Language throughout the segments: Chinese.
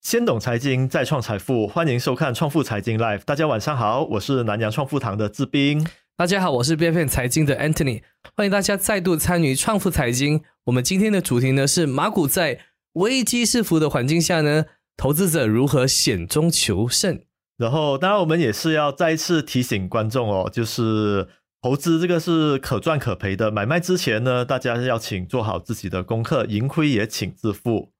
先懂财经，再创财富。欢迎收看《创富财经 Live》。大家晚上好，我是南洋创富堂的志斌。大家好，我是变变财经的 Anthony。欢迎大家再度参与创富财经。我们今天的主题呢是马股在危机四伏的环境下呢，投资者如何险中求胜。然后，当然我们也是要再一次提醒观众哦，就是投资这个是可赚可赔的。买卖之前呢，大家要请做好自己的功课，盈亏也请自负。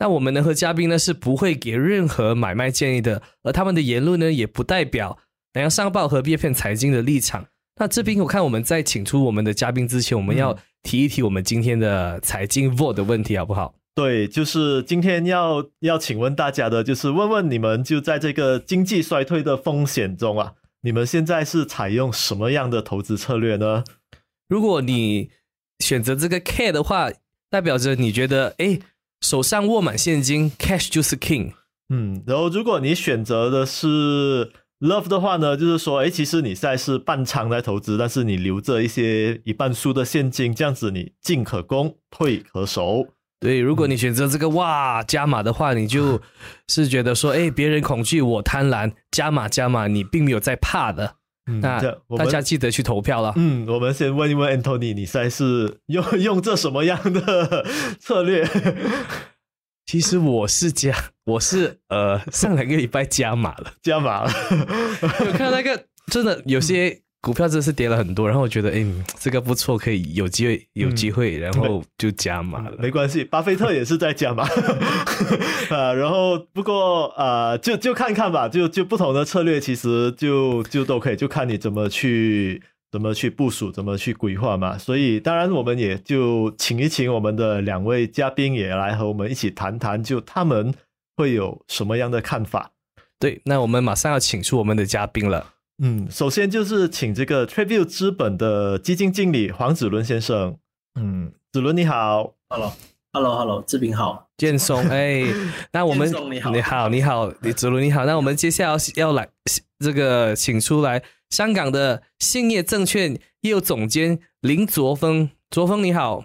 那我们呢和嘉宾呢是不会给任何买卖建议的，而他们的言论呢也不代表南洋商报和 B 片财经的立场。那这边我看我们在请出我们的嘉宾之前，我们要提一提我们今天的财经 vote 的问题，好不好？对，就是今天要要请问大家的，就是问问你们就在这个经济衰退的风险中啊，你们现在是采用什么样的投资策略呢？如果你选择这个 K 的话，代表着你觉得哎。手上握满现金，cash 就是 king。嗯，然后如果你选择的是 love 的话呢，就是说，哎，其实你现在是半仓在投资，但是你留着一些一半输的现金，这样子你进可攻，退可守。对，如果你选择这个哇加码的话，你就是觉得说，哎，别人恐惧，我贪婪，加码加码，你并没有在怕的。那大家记得去投票了。嗯，我们先问一问 Anthony，你现在是用 用这什么样的 策略？其实我是加，我是呃上两个礼拜加码了，加码了。有看那个真的有些。股票真的是跌了很多，然后我觉得，哎，这个不错，可以有机会，有机会，然后就加码了。没关系，巴菲特也是在加码 啊。然后不过啊，就就看看吧，就就不同的策略，其实就就都可以，就看你怎么去怎么去部署，怎么去规划嘛。所以当然，我们也就请一请我们的两位嘉宾也来和我们一起谈谈，就他们会有什么样的看法。对，那我们马上要请出我们的嘉宾了。嗯，首先就是请这个 Tribute 资本的基金经理黄子伦先生。嗯，子伦你好，Hello，Hello，Hello，志平好，建松，哎，那我们你好，你好，你好，子伦你好，那我们接下来要来这个请出来香港的兴业证券业务总监林卓峰，卓峰你好，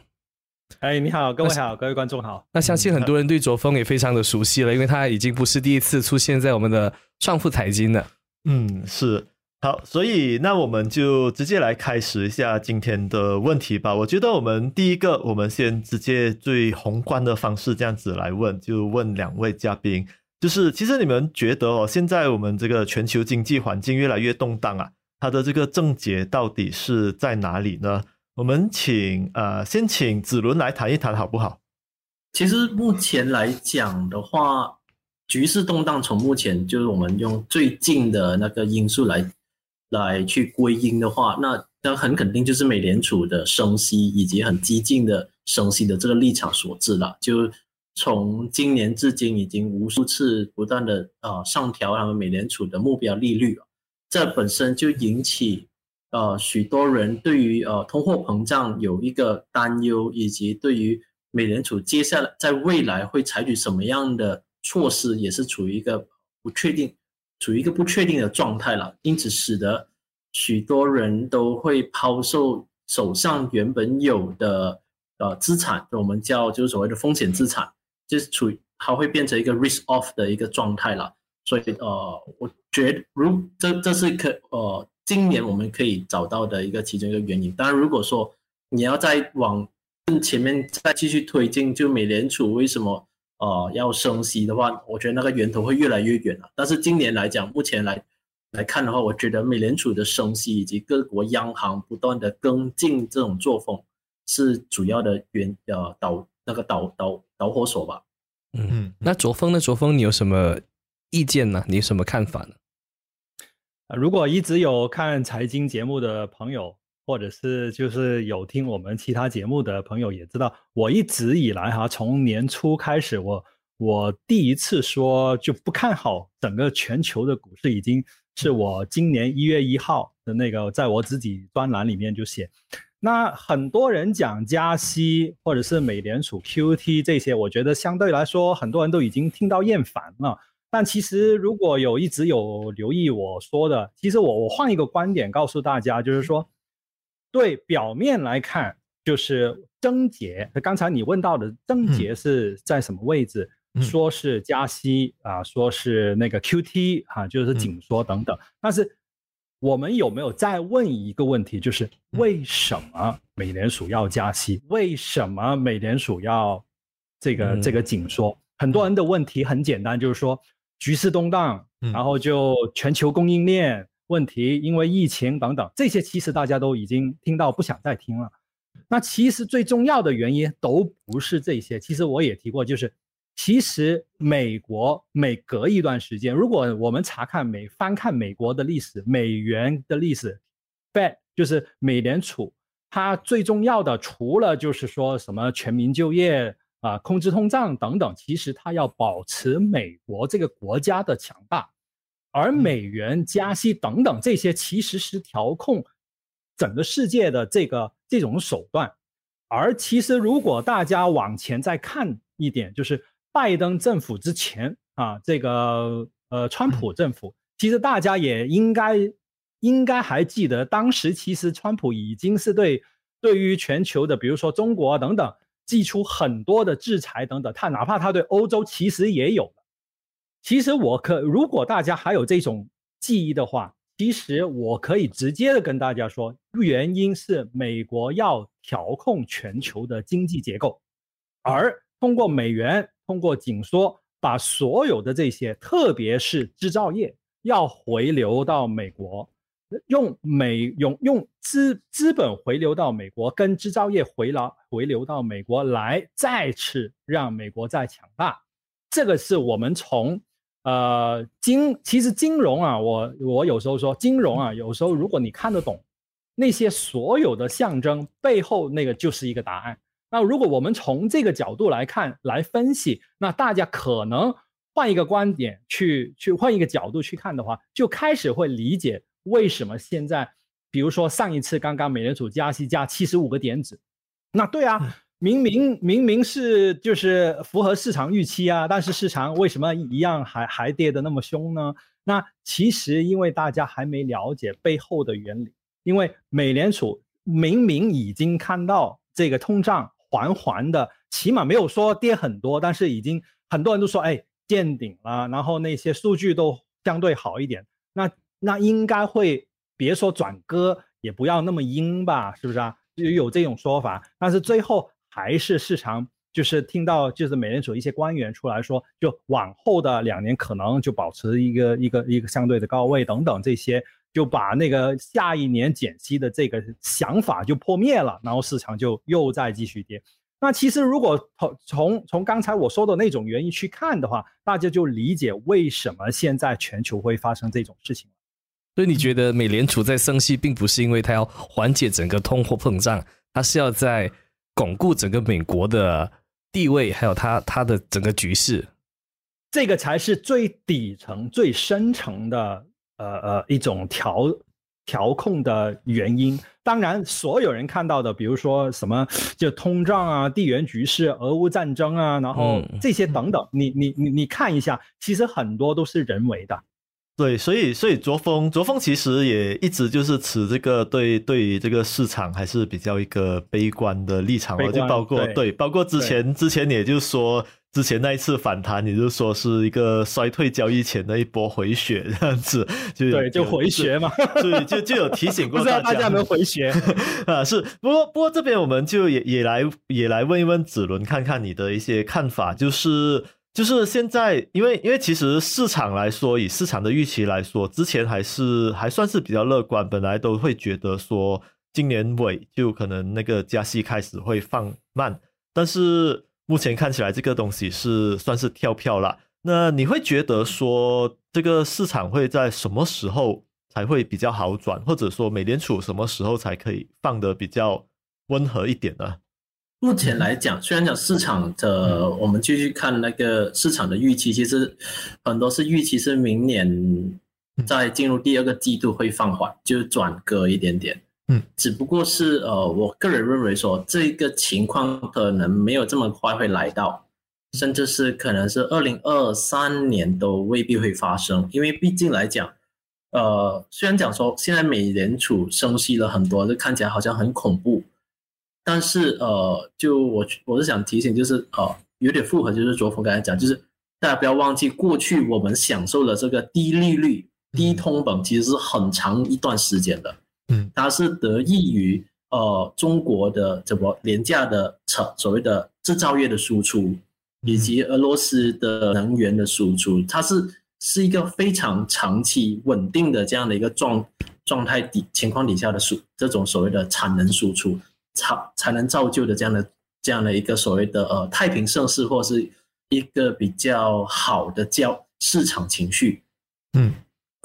哎，你好，各位好，各位观众好，那相信很多人对卓峰也非常的熟悉了，因为他已经不是第一次出现在我们的创富财经了，嗯，是。好，所以那我们就直接来开始一下今天的问题吧。我觉得我们第一个，我们先直接最宏观的方式这样子来问，就问两位嘉宾，就是其实你们觉得哦，现在我们这个全球经济环境越来越动荡啊，它的这个症结到底是在哪里呢？我们请呃，先请子伦来谈一谈好不好？其实目前来讲的话，局势动荡，从目前就是我们用最近的那个因素来。来去归因的话，那那很肯定就是美联储的升息以及很激进的升息的这个立场所致了。就从今年至今，已经无数次不断的呃上调他们美联储的目标利率这本身就引起呃许多人对于呃通货膨胀有一个担忧，以及对于美联储接下来在未来会采取什么样的措施，也是处于一个不确定。处于一个不确定的状态了，因此使得许多人都会抛售手上原本有的呃资产，我们叫就是所谓的风险资产，就是处于它会变成一个 risk off 的一个状态了。所以呃，我觉得如这这是可呃今年我们可以找到的一个其中一个原因。当然，如果说你要再往更前面再继续推进，就美联储为什么？呃，要升息的话，我觉得那个源头会越来越远了。但是今年来讲，目前来来看的话，我觉得美联储的升息以及各国央行不断的跟进这种作风，是主要的原呃导那个导导导火索吧。嗯，那卓峰呢？卓峰，你有什么意见呢？你有什么看法呢？如果一直有看财经节目的朋友。或者是就是有听我们其他节目的朋友也知道，我一直以来哈，从年初开始，我我第一次说就不看好整个全球的股市，已经是我今年一月一号的那个，在我自己专栏里面就写。那很多人讲加息或者是美联储 QT 这些，我觉得相对来说很多人都已经听到厌烦了。但其实如果有一直有留意我说的，其实我我换一个观点告诉大家，就是说。对表面来看，就是症结。刚才你问到的症结是在什么位置？说是加息啊，说是那个 QT 啊，就是紧缩等等。但是我们有没有再问一个问题，就是为什么美联储要加息？为什么美联储要这个这个紧缩？很多人的问题很简单，就是说局势动荡，然后就全球供应链问题，因为疫情等等，这些其实大家都已经听到，不想再听了。那其实最重要的原因都不是这些，其实我也提过，就是。其实，美国每隔一段时间，如果我们查看美翻看美国的历史，美元的历史，Fed 就是美联储，它最重要的除了就是说什么全民就业啊、控制通胀等等，其实它要保持美国这个国家的强大，而美元加息等等这些其实是调控整个世界的这个这种手段。而其实如果大家往前再看一点，就是。拜登政府之前啊，这个呃，川普政府，其实大家也应该应该还记得，当时其实川普已经是对对于全球的，比如说中国等等，寄出很多的制裁等等。他哪怕他对欧洲其实也有的。其实我可如果大家还有这种记忆的话，其实我可以直接的跟大家说，原因是美国要调控全球的经济结构，而通过美元。通过紧缩，把所有的这些，特别是制造业，要回流到美国，用美用用资资本回流到美国，跟制造业回来回流到美国来，再次让美国再强大。这个是我们从呃金，其实金融啊，我我有时候说金融啊，有时候如果你看得懂那些所有的象征背后，那个就是一个答案。那如果我们从这个角度来看、来分析，那大家可能换一个观点去去换一个角度去看的话，就开始会理解为什么现在，比如说上一次刚刚美联储加息加七十五个点子，那对啊，明明明明是就是符合市场预期啊，但是市场为什么一样还还跌得那么凶呢？那其实因为大家还没了解背后的原理，因为美联储明明已经看到这个通胀。缓缓的，起码没有说跌很多，但是已经很多人都说，哎，见顶了，然后那些数据都相对好一点，那那应该会别说转鸽，也不要那么阴吧，是不是啊？就有这种说法，但是最后还是市场就是听到就是美联储一些官员出来说，就往后的两年可能就保持一个一个一个相对的高位等等这些。就把那个下一年减息的这个想法就破灭了，然后市场就又再继续跌。那其实如果从从从刚才我说的那种原因去看的话，大家就理解为什么现在全球会发生这种事情了。所以你觉得美联储在升息，并不是因为它要缓解整个通货膨胀，它是要在巩固整个美国的地位，还有它它的整个局势，这个才是最底层、最深层的。呃呃，一种调调控的原因。当然，所有人看到的，比如说什么就通胀啊、地缘局势、俄乌战争啊，然后这些等等，你你你你看一下，其实很多都是人为的。对，所以所以卓峰卓峰其实也一直就是持这个对对于这个市场还是比较一个悲观的立场，就包括对，包括之前之前也就说。之前那一次反弹，你就说是一个衰退交易前的一波回血这样子，就对，就回血嘛，所以就就有提醒 过大家，大家能回血 啊？是，不过不过这边我们就也也来也来问一问子伦，看看你的一些看法，就是就是现在，因为因为其实市场来说，以市场的预期来说，之前还是还算是比较乐观，本来都会觉得说今年尾就可能那个加息开始会放慢，但是。目前看起来这个东西是算是跳票了。那你会觉得说这个市场会在什么时候才会比较好转，或者说美联储什么时候才可以放得比较温和一点呢？目前来讲，虽然讲市场的，我们继续看那个市场的预期，其实很多是预期是明年在进入第二个季度会放缓，就转割一点点。嗯，只不过是呃，我个人认为说这个情况可能没有这么快会来到，甚至是可能是二零二三年都未必会发生，因为毕竟来讲，呃，虽然讲说现在美联储升息了很多，就看起来好像很恐怖，但是呃，就我我是想提醒，就是呃，有点复合，就是卓峰刚才讲，就是大家不要忘记，过去我们享受了这个低利率、低通膨，其实是很长一段时间的。嗯，它是得益于呃中国的怎么廉价的成所谓的制造业的输出，以及俄罗斯的能源的输出，它是是一个非常长期稳定的这样的一个状状态底情况底下的输这种所谓的产能输出，才才能造就的这样的这样的一个所谓的呃太平盛世，或是一个比较好的叫市场情绪。嗯。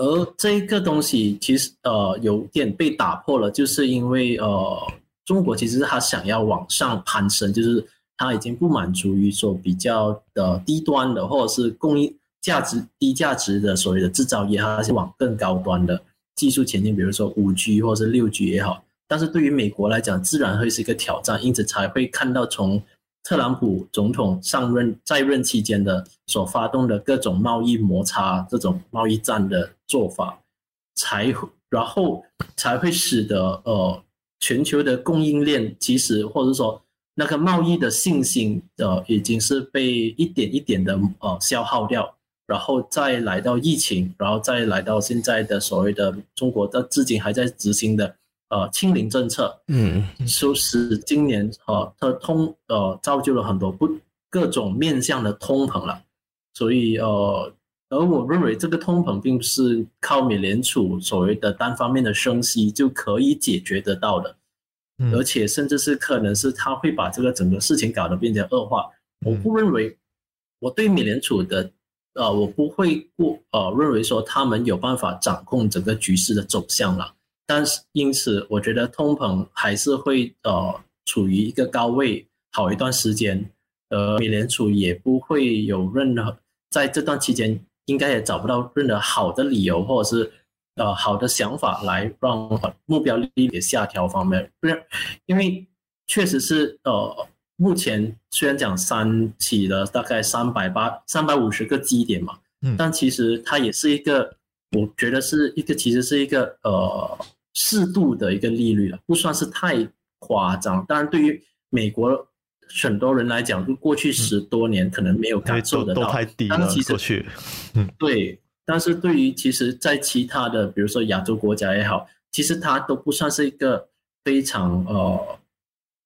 而这一个东西其实呃有点被打破了，就是因为呃中国其实它想要往上攀升，就是它已经不满足于说比较的低端的或者是供应价值低价值的所谓的制造业，它是往更高端的技术前进，比如说五 G 或者是六 G 也好。但是对于美国来讲，自然会是一个挑战，因此才会看到从特朗普总统上任在任期间的所发动的各种贸易摩擦、这种贸易战的做法，才然后才会使得呃全球的供应链其实或者说那个贸易的信心呃已经是被一点一点的呃消耗掉，然后再来到疫情，然后再来到现在的所谓的中国的至今还在执行的。呃，清零政策，嗯，就是今年呃，它通呃造就了很多不各种面向的通膨了，所以呃，而我认为这个通膨并不是靠美联储所谓的单方面的升息就可以解决得到的，而且甚至是可能是他会把这个整个事情搞得变成恶化。我不认为我对美联储的呃，我不会过呃认为说他们有办法掌控整个局势的走向了。但是，因此，我觉得通膨还是会呃处于一个高位好一段时间，呃，美联储也不会有任何在这段期间，应该也找不到任何好的理由或者是呃好的想法来让目标利率下调方面，不是因为确实是呃目前虽然讲三起了大概三百八三百五十个基点嘛，嗯，但其实它也是一个，我觉得是一个其实是一个呃。适度的一个利率了，不算是太夸张。当然，对于美国很多人来讲，就过去十多年可能没有感受得到，但是其实过去，嗯，对。但是对于其实，在其他的，比如说亚洲国家也好，其实它都不算是一个非常呃，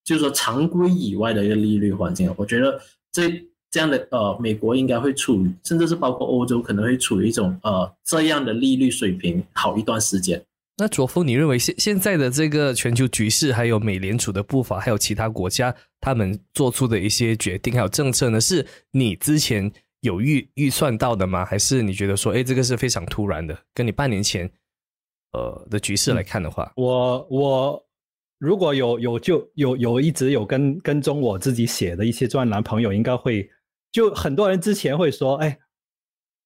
就是说常规以外的一个利率环境。我觉得这这样的呃，美国应该会处于，甚至是包括欧洲可能会处于一种呃这样的利率水平好一段时间。那卓峰，你认为现现在的这个全球局势，还有美联储的步伐，还有其他国家他们做出的一些决定还有政策呢？是你之前有预预算到的吗？还是你觉得说，哎，这个是非常突然的？跟你半年前呃的局势来看的话，我我如果有有就有有一直有跟跟踪我自己写的一些专栏朋友，应该会就很多人之前会说，哎。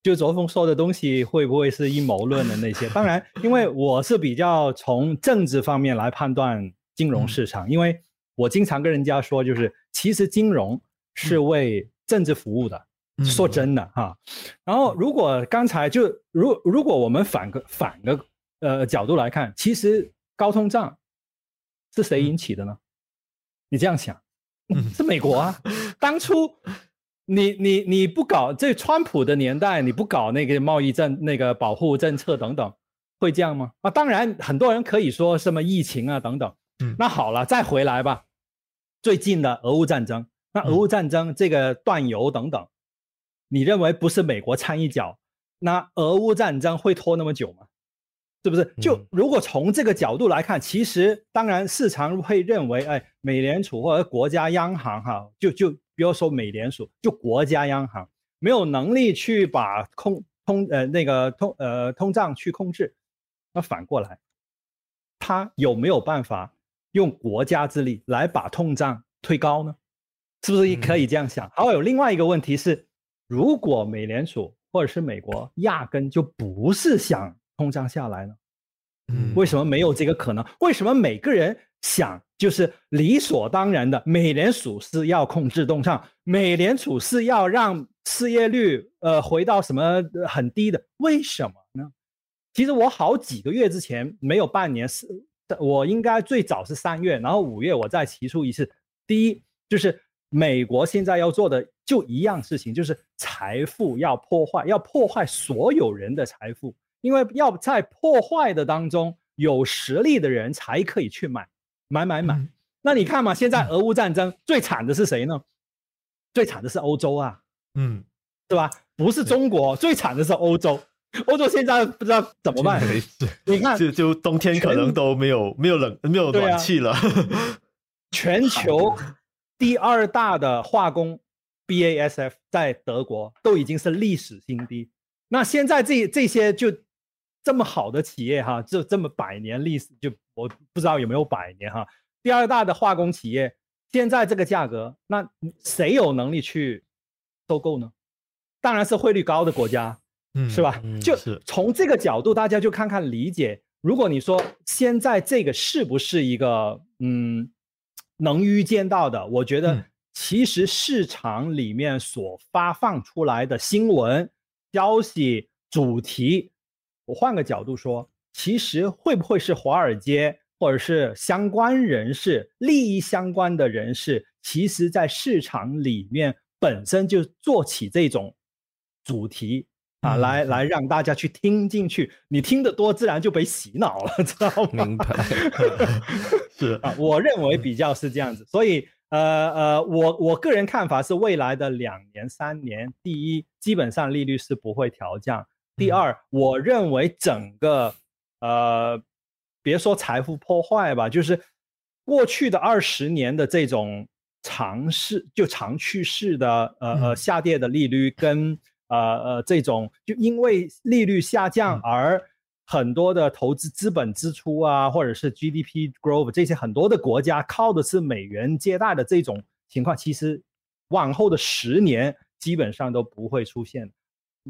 就卓峰说的东西会不会是阴谋论的那些？当然，因为 我是比较从政治方面来判断金融市场，因为我经常跟人家说，就是其实金融是为政治服务的。说真的哈，然后如果刚才就如如果我们反个反个呃角度来看，其实高通胀是谁引起的呢？你这样想，是美国啊，当初。你你你不搞这川普的年代，你不搞那个贸易政那个保护政策等等，会这样吗？啊，当然很多人可以说什么疫情啊等等。嗯，那好了，再回来吧。最近的俄乌战争，那俄乌战争这个断油等等，你认为不是美国掺一脚，那俄乌战争会拖那么久吗？是不是？就如果从这个角度来看，其实当然市场会认为，哎，美联储或者国家央行哈，就就。比如说美联储就国家央行没有能力去把通通呃那个通呃通胀去控制，那反过来，他有没有办法用国家之力来把通胀推高呢？是不是也可以这样想？还有另外一个问题是，如果美联储或者是美国压根就不是想通胀下来呢？嗯，为什么没有这个可能？为什么每个人？想就是理所当然的，美联储是要控制通胀，美联储是要让失业率呃回到什么很低的？为什么呢？其实我好几个月之前没有半年是，我应该最早是三月，然后五月我再提出一次。第一就是美国现在要做的就一样事情，就是财富要破坏，要破坏所有人的财富，因为要在破坏的当中，有实力的人才可以去买，买买买。那你看嘛，现在俄乌战争最惨的是谁呢？最惨的是欧洲啊，嗯，对吧？不是中国，最惨的是欧洲。欧洲现在不知道怎么办。没事你看，就就冬天可能都没有没有冷没有暖气了。全球第二大的化工 BASF 在德国都已经是历史新低。那现在这这些就这么好的企业哈，就这么百年历史，就我不知道有没有百年哈。第二大的化工企业现在这个价格，那谁有能力去收购呢？当然是汇率高的国家。嗯是吧？就从这个角度，大家就看看理解。如果你说现在这个是不是一个嗯能预见到的？我觉得其实市场里面所发放出来的新闻消息主题，我换个角度说，其实会不会是华尔街或者是相关人士、利益相关的人士，其实在市场里面本身就做起这种主题。啊，来来让大家去听进去，你听得多，自然就被洗脑了，知道吗？明白，是啊，我认为比较是这样子，所以呃呃，我我个人看法是，未来的两年三年，第一，基本上利率是不会调降；第二，我认为整个呃，别说财富破坏吧，就是过去的二十年的这种长势，就长趋势的呃呃下跌的利率跟。呃呃，这种就因为利率下降而很多的投资资本支出啊，或者是 GDP growth 这些很多的国家靠的是美元借贷的这种情况，其实往后的十年基本上都不会出现。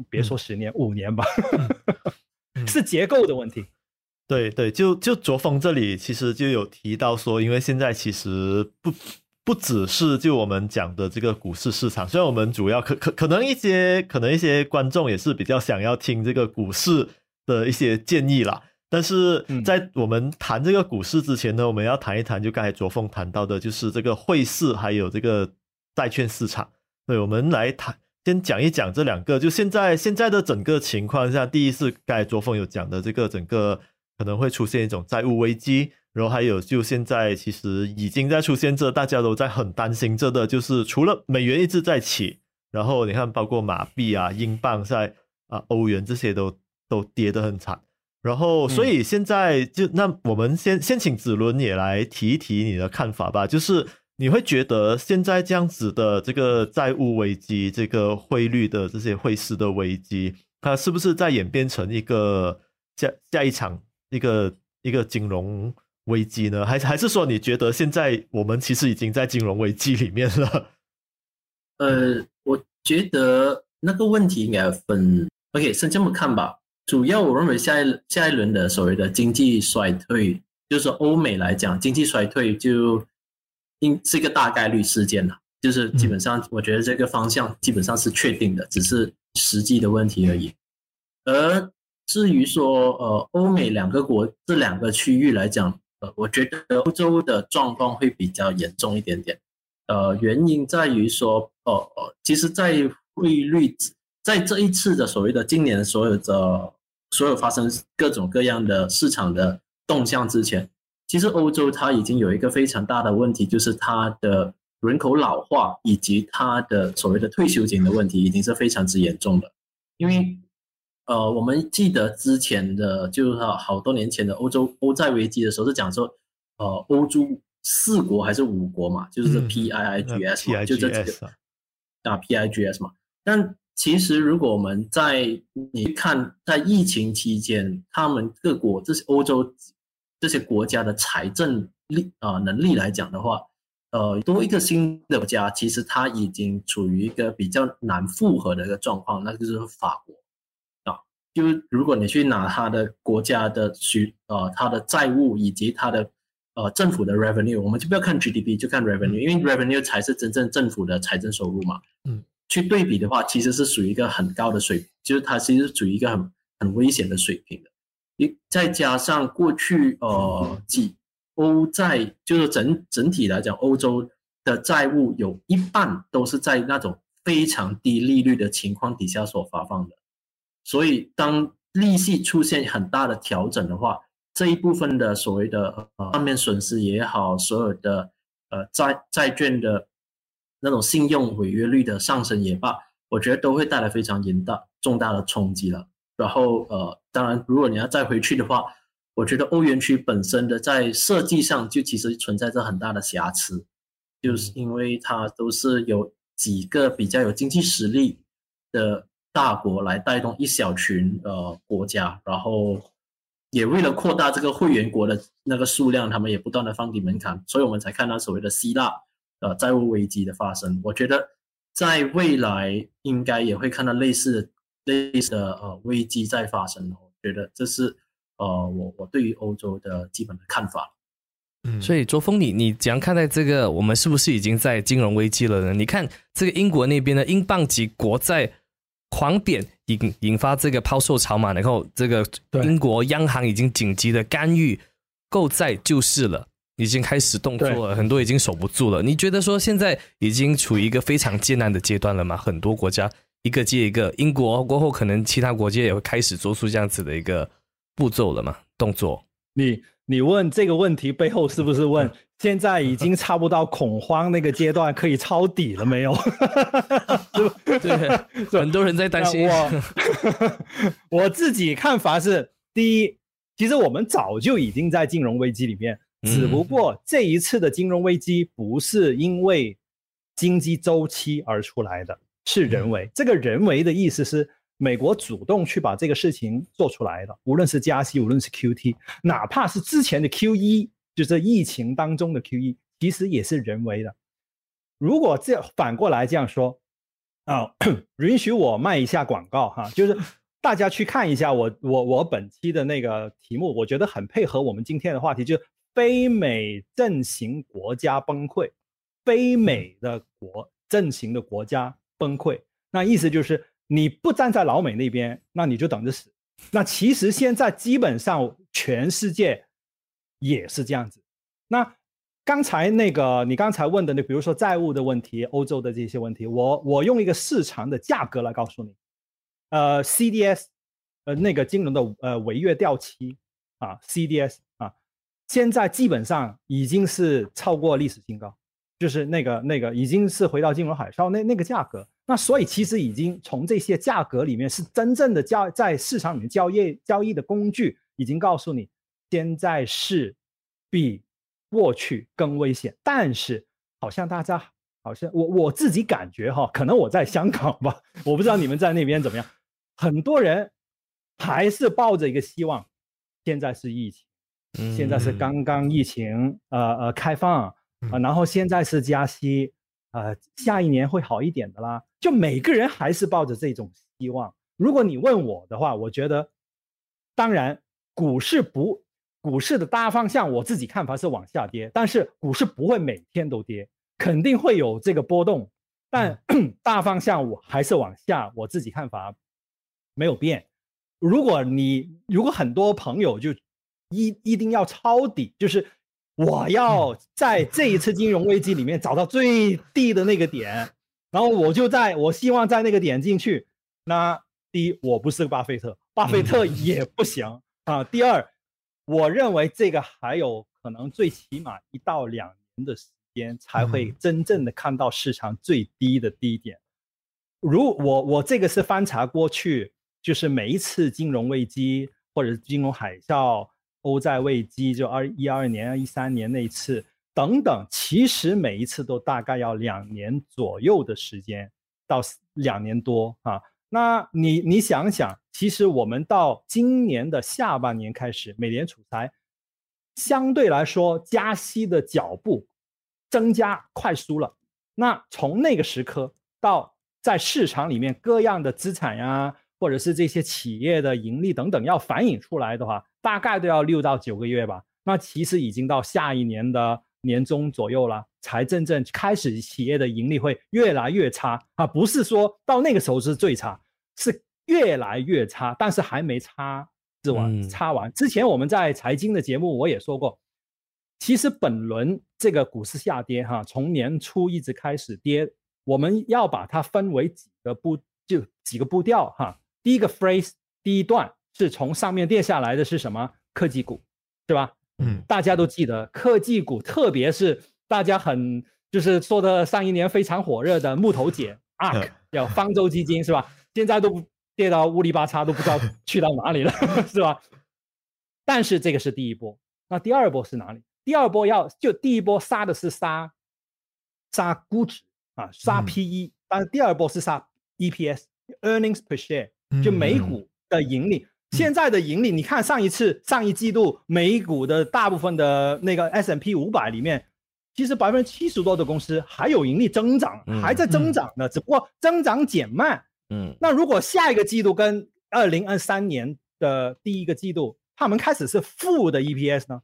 别说十年，五年吧，是结构的问题。对对，就就卓峰这里其实就有提到说，因为现在其实不。不只是就我们讲的这个股市市场，虽然我们主要可可可能一些可能一些观众也是比较想要听这个股市的一些建议啦，但是在我们谈这个股市之前呢，我们要谈一谈就刚才卓峰谈到的，就是这个汇市还有这个债券市场。对，我们来谈，先讲一讲这两个。就现在现在的整个情况下，第一是刚才卓凤有讲的这个整个可能会出现一种债务危机。然后还有，就现在其实已经在出现这，大家都在很担心这的，就是除了美元一直在起，然后你看，包括马币啊、英镑在啊、欧元这些都都跌得很惨。然后，所以现在就那我们先先请子伦也来提一提你的看法吧。就是你会觉得现在这样子的这个债务危机、这个汇率的这些汇市的危机，它是不是在演变成一个下下一场一个一个金融？危机呢？还还是说你觉得现在我们其实已经在金融危机里面了？呃，我觉得那个问题应该分。OK，先这么看吧。主要我认为下一下一轮的所谓的经济衰退，就是说欧美来讲，经济衰退就应是一个大概率事件了。就是基本上，我觉得这个方向基本上是确定的，只是实际的问题而已。而至于说呃，欧美两个国这两个区域来讲，呃，我觉得欧洲的状况会比较严重一点点。呃，原因在于说，呃呃，其实，在汇率在这一次的所谓的今年所有的所有发生各种各样的市场的动向之前，其实欧洲它已经有一个非常大的问题，就是它的人口老化以及它的所谓的退休金的问题已经是非常之严重的，因为。呃，我们记得之前的，就是好多年前的欧洲欧债危机的时候，是讲说，呃，欧洲四国还是五国嘛，就是 P I I G S 嘛，就这几个啊 P I G S 嘛。但其实如果我们在你看，在疫情期间，他们各国这些欧洲这些国家的财政力啊能力来讲的话，呃，多一个新的国家，其实它已经处于一个比较难复合的一个状况，那就是法国啊。就是如果你去拿它的国家的需呃它的债务以及它的呃政府的 revenue，我们就不要看 GDP，就看 revenue，因为 revenue 才是真正政府的财政收入嘛。嗯，去对比的话，其实是属于一个很高的水平，就是它其实是处于一个很很危险的水平的。一再加上过去呃几欧债，就是整整体来讲，欧洲的债务有一半都是在那种非常低利率的情况底下所发放的，所以当利息出现很大的调整的话，这一部分的所谓的呃账面损失也好，所有的呃债债券的那种信用违约率的上升也罢，我觉得都会带来非常严大重大的冲击了。然后呃，当然如果你要再回去的话，我觉得欧元区本身的在设计上就其实存在着很大的瑕疵。就是因为它都是有几个比较有经济实力的大国来带动一小群呃国家，然后也为了扩大这个会员国的那个数量，他们也不断的放低门槛，所以我们才看到所谓的希腊呃债务危机的发生。我觉得在未来应该也会看到类似类似的呃危机在发生。我觉得这是呃我我对于欧洲的基本的看法。嗯所以，卓峰，你你怎样看待这个？我们是不是已经在金融危机了呢？你看这个英国那边的英镑及国债狂贬，引引发这个抛售潮嘛？然后这个英国央行已经紧急的干预购债救市了，已经开始动作了，很多已经守不住了。你觉得说现在已经处于一个非常艰难的阶段了吗？很多国家一个接一个，英国过后可能其他国家也会开始做出这样子的一个步骤了嘛？动作？你。你问这个问题背后是不是问 现在已经差不到恐慌那个阶段，可以抄底了没有？对，很多人在担心。我 我自己看法是：第一，其实我们早就已经在金融危机里面，只不过这一次的金融危机不是因为经济周期而出来的，是人为。这个人为的意思是。美国主动去把这个事情做出来的，无论是加息，无论是 Q T，哪怕是之前的 Q E，就是疫情当中的 Q E，其实也是人为的。如果这反过来这样说，啊，允许我卖一下广告哈，就是大家去看一下我我我本期的那个题目，我觉得很配合我们今天的话题，就是非美阵型国家崩溃，非美的国阵型的国家崩溃，那意思就是。你不站在老美那边，那你就等着死。那其实现在基本上全世界也是这样子。那刚才那个你刚才问的那，比如说债务的问题，欧洲的这些问题，我我用一个市场的价格来告诉你。呃，CDS，呃，那个金融的呃违约掉期啊，CDS 啊，现在基本上已经是超过历史新高，就是那个那个已经是回到金融海啸那那个价格。那所以其实已经从这些价格里面是真正的交在市场里面交易交易的工具，已经告诉你现在是比过去更危险。但是好像大家好像我我自己感觉哈，可能我在香港吧，我不知道你们在那边怎么样。很多人还是抱着一个希望，现在是疫情，现在是刚刚疫情呃呃开放啊，然后现在是加息。呃，下一年会好一点的啦。就每个人还是抱着这种希望。如果你问我的话，我觉得，当然股市不，股市的大方向我自己看法是往下跌，但是股市不会每天都跌，肯定会有这个波动。但 大方向我还是往下，我自己看法没有变。如果你如果很多朋友就一一定要抄底，就是。我要在这一次金融危机里面找到最低的那个点，然后我就在我希望在那个点进去。那第一，我不是巴菲特，巴菲特也不行啊。第二，我认为这个还有可能最起码一到两年的时间才会真正的看到市场最低的低点。如我我这个是翻查过去，就是每一次金融危机或者是金融海啸。欧债危机就二一二年、一三年那一次等等，其实每一次都大概要两年左右的时间，到两年多啊。那你你想想，其实我们到今年的下半年开始，美联储才相对来说加息的脚步增加快速了。那从那个时刻到在市场里面各样的资产呀，或者是这些企业的盈利等等要反映出来的话。大概都要六到九个月吧，那其实已经到下一年的年中左右了，才真正开始企业的盈利会越来越差啊，不是说到那个时候是最差，是越来越差，但是还没差是完差完。之前我们在财经的节目我也说过，其实本轮这个股市下跌哈，从年初一直开始跌，我们要把它分为几个步，就几个步调哈。第一个 phrase，第一段是从上面跌下来的是什么？科技股，对吧？嗯，大家都记得科技股，特别是大家很就是说的上一年非常火热的木头姐 ARK，叫方舟基金是吧？现在都跌到乌里八叉，都不知道去到哪里了，是吧？但是这个是第一波，那第二波是哪里？第二波要就第一波杀的是杀杀估值啊，杀 PE，但是第二波是杀 EPS（earnings per share），就美股的盈利。现在的盈利，你看上一次上一季度美股的大部分的那个 S M P 五百里面，其实百分之七十多的公司还有盈利增长，还在增长的，只不过增长减慢。嗯，那如果下一个季度跟二零二三年的第一个季度，他们开始是负的 E P S 呢？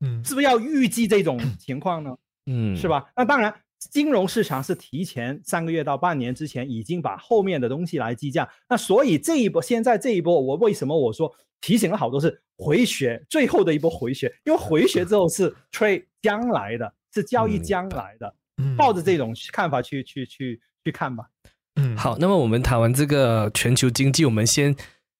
嗯，是不是要预计这种 情况呢？嗯，是吧？那当然，金融市场是提前三个月到半年之前已经把后面的东西来计价。那所以这一波，现在这一波，我为什么我说提醒了好多是回血，最后的一波回血，因为回血之后是 trade 将来的，是交易将来的，抱着这种看法去去去去看吧。嗯，好，那么我们谈完这个全球经济，我们先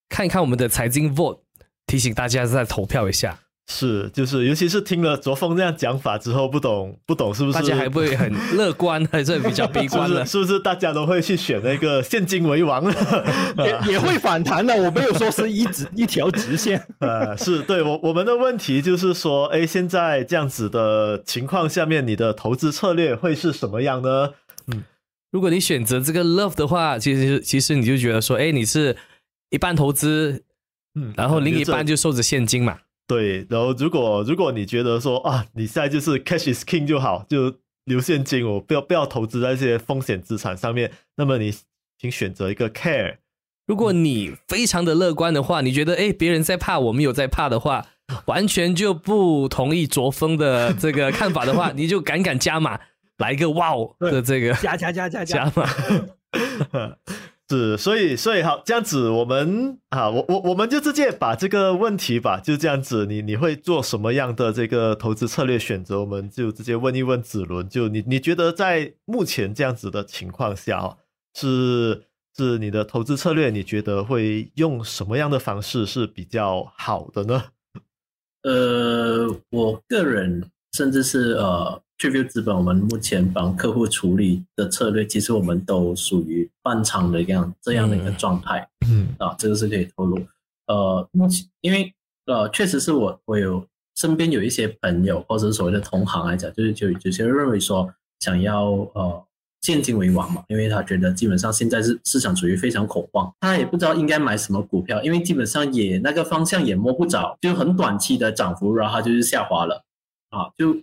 看一看我们的财经 vote，提醒大家再投票一下。是，就是，尤其是听了卓峰这样讲法之后，不懂不懂是不是？大家还不会很乐观，还是比较悲观了？的？是不是大家都会去选那个现金为王了？也也会反弹的，我没有说是一直一条直线。呃，是对我我们的问题就是说，哎，现在这样子的情况下面，你的投资策略会是什么样呢？嗯，如果你选择这个 love 的话，其实其实你就觉得说，哎，你是一半投资，嗯，然后另一半就收着现金嘛。对，然后如果如果你觉得说啊，你现在就是 cash is king 就好，就留现金，我不要不要投资在一些风险资产上面，那么你请选择一个 care。如果你非常的乐观的话，你觉得哎别人在怕，我们有在怕的话，完全就不同意卓峰的这个看法的话，你就敢敢加码，来一个哇哦的这个加加加加加码。是，所以，所以好，这样子，我们啊，我我我们就直接把这个问题吧，就这样子，你你会做什么样的这个投资策略选择？我们就直接问一问子伦，就你你觉得在目前这样子的情况下啊，是是你的投资策略，你觉得会用什么样的方式是比较好的呢？呃，我个人甚至是呃。Triview 资本，我们目前帮客户处理的策略，其实我们都属于半仓的一样这样的一个状态。嗯啊，这个是可以透露。呃，目前因为呃，确实是我我有身边有一些朋友或者是所谓的同行来讲，就是就有些人认为说想要呃现金为王嘛，因为他觉得基本上现在是市场处于非常恐慌，他也不知道应该买什么股票，因为基本上也那个方向也摸不着，就很短期的涨幅，然后它就是下滑了啊，就。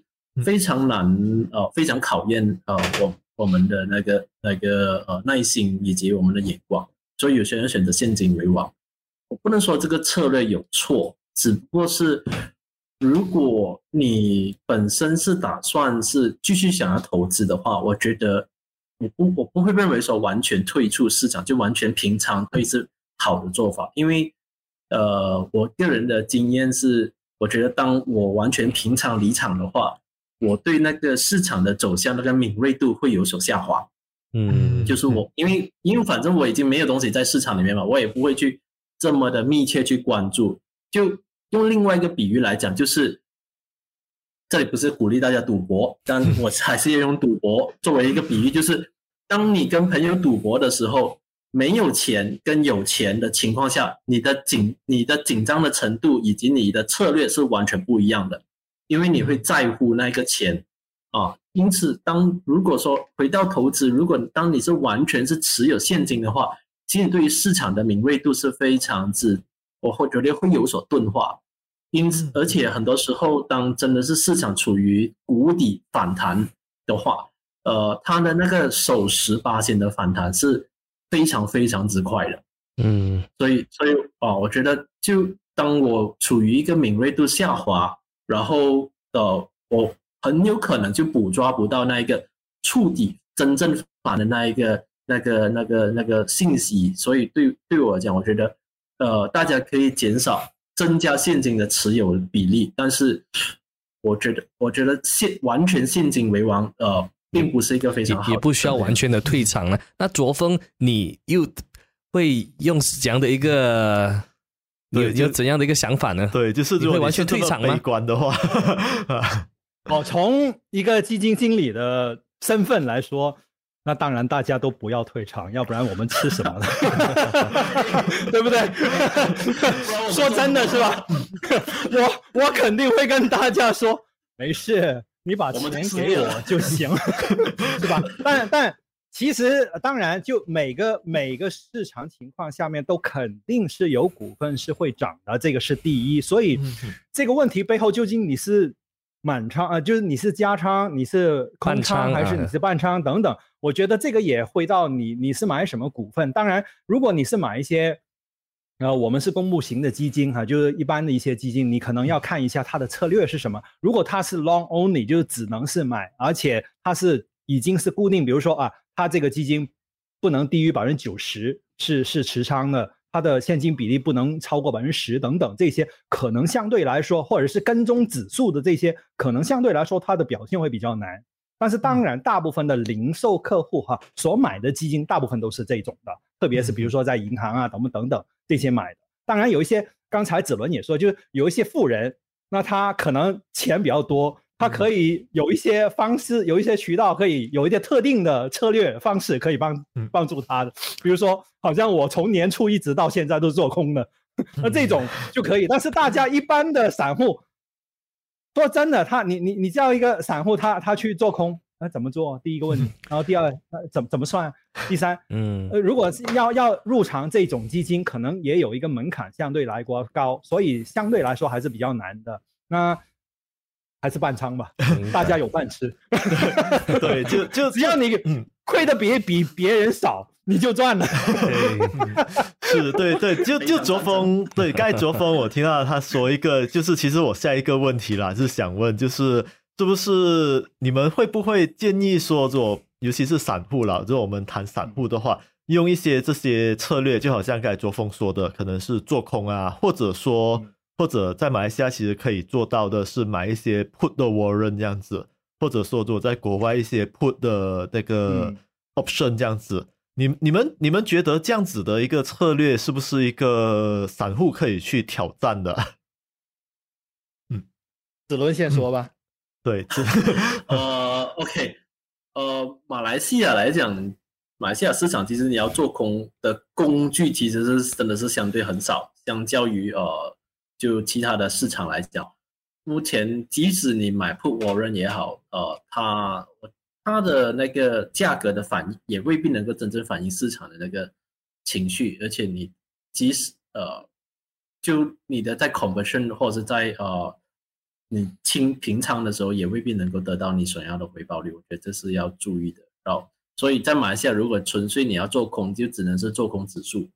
非常难，呃，非常考验呃我我们的那个那个呃耐心以及我们的眼光，所以有些人选择现金为王。我不能说这个策略有错，只不过是如果你本身是打算是继续想要投资的话，我觉得我不我不会认为说完全退出市场就完全平仓会是好的做法，因为呃我个人的经验是，我觉得当我完全平仓离场的话。我对那个市场的走向那个敏锐度会有所下滑，嗯，就是我因为因为反正我已经没有东西在市场里面嘛，我也不会去这么的密切去关注。就用另外一个比喻来讲，就是这里不是鼓励大家赌博，但我还是要用赌博作为一个比喻，就是当你跟朋友赌博的时候，没有钱跟有钱的情况下，你的紧你的紧张的程度以及你的策略是完全不一样的。因为你会在乎那个钱啊，因此当如果说回到投资，如果当你是完全是持有现金的话，其实对于市场的敏锐度是非常之，我会觉得会有所钝化。因此，而且很多时候，当真的是市场处于谷底反弹的话，呃，它的那个首十八线的反弹是非常非常之快的。嗯，所以，所以啊，我觉得就当我处于一个敏锐度下滑。然后呃，我很有可能就捕捉不到那一个触底真正反的那一个那个那个那个信息，所以对对我来讲，我觉得呃，大家可以减少增加现金的持有比例，但是我觉得我觉得现完全现金为王，呃，并不是一个非常好也也不需要完全的退场了。那卓峰，你又会用怎样的一个有对就有怎样的一个想法呢？对，就是如果你你会完全退场吗悲观的话，啊哦，从一个基金经理的身份来说，那当然大家都不要退场，要不然我们吃什么呢？对不对？说真的是吧？我我肯定会跟大家说，没事，你把钱给我就行，是吧？但但其实当然，就每个每个市场情况下面都肯定是有股份是会涨的，这个是第一。所以这个问题背后究竟你是满仓啊、呃就是你是加仓，你是空仓仓，还是啊你是半仓等等？我觉得这个也回到你你是买什么股份。当然，如果你是买一些。呃，我们是公募型的基金哈，就是一般的一些基金，你可能要看一下它的策略是什么。如果它是 long only，就是只能是买，而且它是已经是固定，比如说啊，它这个基金不能低于百分之九十是是持仓的，它的现金比例不能超过百分之十等等，这些可能相对来说，或者是跟踪指数的这些，可能相对来说它的表现会比较难。但是当然，大部分的零售客户哈所买的基金，大部分都是这种的，特别是比如说在银行啊等等等等这些买的。当然有一些，刚才子伦也说，就是有一些富人，那他可能钱比较多，他可以有一些方式，有一些渠道可以有一些特定的策略方式可以帮嗯帮助他的。比如说，好像我从年初一直到现在都做空的，那这种就可以。但是大家一般的散户，说真的，他你你你叫一个散户他他去做空，那怎么做？第一个问题，然后第二，那怎么怎么算？第三，嗯呃，如果是要要入场这种基金，可能也有一个门槛，相对来说高，所以相对来说还是比较难的。那还是半仓吧，大家有饭吃。对，就就 只要你嗯。亏的比比别人少，你就赚了。是对对，就就卓峰，对，刚才卓峰我听到他说一个，就是其实我下一个问题啦，是想问，就是是不是你们会不会建议说做，尤其是散户啦，就我们谈散户的话，用一些这些策略，就好像刚才卓峰说的，可能是做空啊，或者说嗯或者在马来西亚其实可以做到的是买一些 put 的 warrant 这样子，或者说做在国外一些 put 的那个嗯 option 这样子。你你们你们觉得这样子的一个策略是不是一个散户可以去挑战的？嗯子伦先说吧。对，这 呃，OK，呃，马来西亚来讲，马来西亚市场其实你要做空的工具其实是真的是相对很少，相较于呃就其他的市场来讲，目前即使你买 put warrant 也好，呃，它它的那个价格的反应也未必能够真正反映市场的那个情绪，而且你即使呃就你的在 conversion 或者是在呃你清平仓的时候，也未必能够得到你想要的回报率。我觉得这是要注意的。然后，所以在马来西亚，如果纯粹你要做空，就只能是做空指数。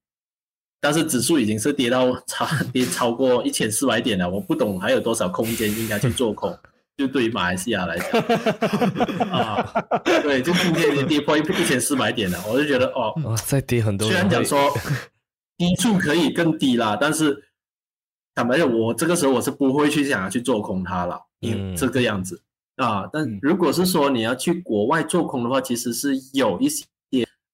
但是指数已经是跌到超跌超过一千四百点了，我不懂还有多少空间应该去做空。就对于马来西亚来讲，啊，对，就今天已经跌破一一千四百点了，我就觉得哦，哇，再跌很多虽。然讲说低处可以更低啦，但是坦白讲，我这个时候我是不会去想要去做空它了，因嗯为这个样子啊。但嗯如果是说你要去国外做空的话，其实是有一些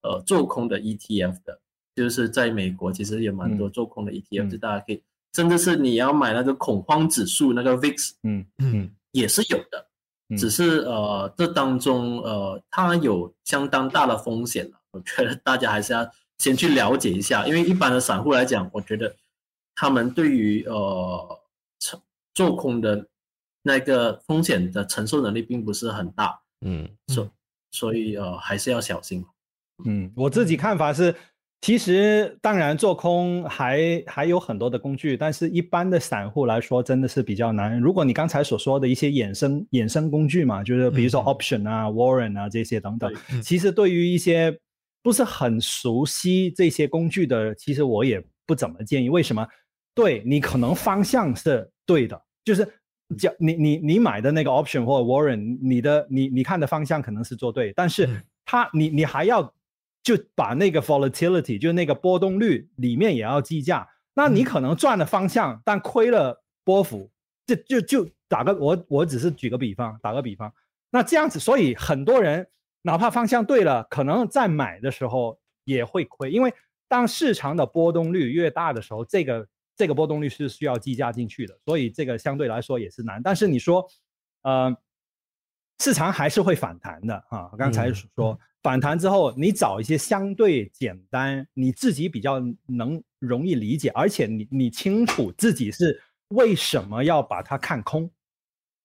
呃做空的 ETF 的，就是在美国其实也蛮多嗯做空的 ETF，、嗯就大家可以，甚至是你要买那个恐慌指数那个 VIX 嗯嗯也是有的。嗯只是呃，这当中呃，它有相当大的风险了。我觉得大家还是要先去了解一下，因为一般的散户来讲，我觉得他们对于呃承做空的那个风险的承受能力并不是很大，嗯所所以呃还是要小心。嗯，我自己看法是，其实当然做空还还有很多的工具，但是一般的散户来说真的是比较难。如果你刚才所说的一些衍生衍生工具嘛，就是比如说嗯 option 啊、warrant 啊这些等等其实对于一些不是很熟悉这些工具的，其实我也不怎么建议。为什么？对你可能方向是对的，就是叫你你你买的那个 option 或者 warrant，你的你你看的方向可能是做对，但是嗯它你你还要就把那个 volatility 就是那个波动率里面也要计价，那你嗯。可能赚了方向，但亏了波幅，这就就打个我我只是举个比方，打个比方，那这样子，所以很多人哪怕方向对了，可能在买的时候也会亏，因为当市场的波动率越大的时候，这个这个波动率是需要计价进去的，所以这个相对来说也是难。但是你说，呃，市场还是会反弹的啊。刚才说反弹之后，你找一些相对简单，你自己比较能容易理解，而且你你清楚自己是为什么要把它看空。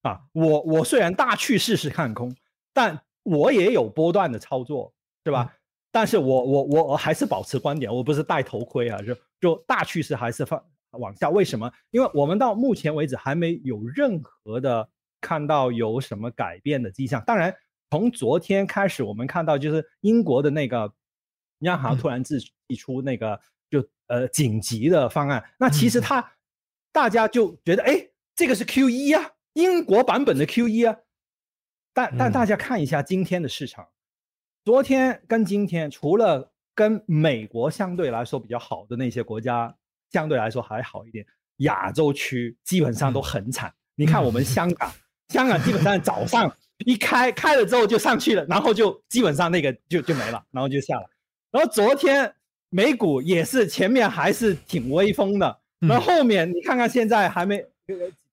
啊，我我虽然大趋势是看空，但我也有波段的操作，是吧？但是我我我还是保持观点，我不是戴头盔啊，就就大趋势还是放往下。为什么？因为我们到目前为止还没有任何的看到有什么改变的迹象。当然，从昨天开始，我们看到就是英国的那个央行突然自提出那个就呃紧急的方案，那其实他大家就觉得，哎，这个是 Q 一啊。英国版本的 Q 一啊，但但大家看一下今天的市场，昨天跟今天，除了跟美国相对来说比较好的那些国家相对来说还好一点，亚洲区基本上都很惨。你看我们香港，香港基本上早上 一开开了之后就上去了，然后就基本上那个就就没了，然后就下了。然后昨天美股也是前面还是挺威风的，然后后面你看看现在还没。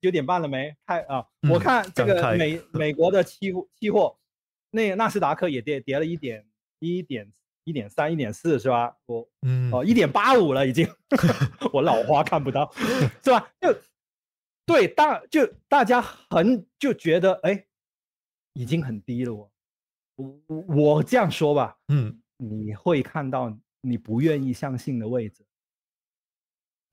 九点半了没开啊？我看这个美美国的期货期货，那纳斯达克也跌跌了一点一点一点三一点四是吧？我嗯哦一点八五了已经，我老花看不到 是吧？就对大就大家很就觉得哎已经很低了我我我这样说吧嗯你会看到你不愿意相信的位置。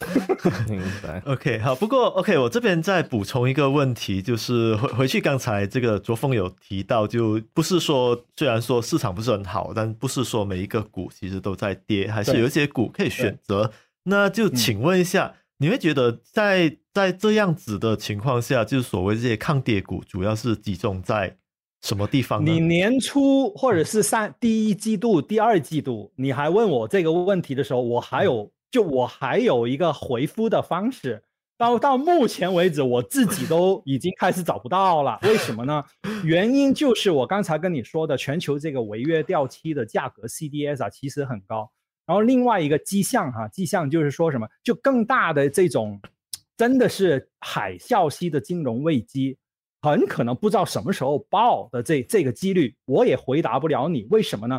明白。OK，好。不过 OK，我这边再补充一个问题，就是回回去刚才这个卓峰有提到，就不是说虽然说市场不是很好，但不是说每一个股其实都在跌，还是有一些股可以选择。那就请问一下，你会觉得在在这样子的情况下，就是所谓这些抗跌股，主要是集中在什么地方呢？你年初或者是三第一季度、第二季度，你还问我这个问题的时候，我还有。就我还有一个回复的方式，到到目前为止，我自己都已经开始找不到了。为什么呢？原因就是我刚才跟你说的，全球这个违约掉期的价格 CDS 啊，其实很高。然后另外一个迹象哈，迹象就是说什么，就更大的这种，真的是海啸式的金融危机，很可能不知道什么时候爆的这这个几率，我也回答不了你。为什么呢？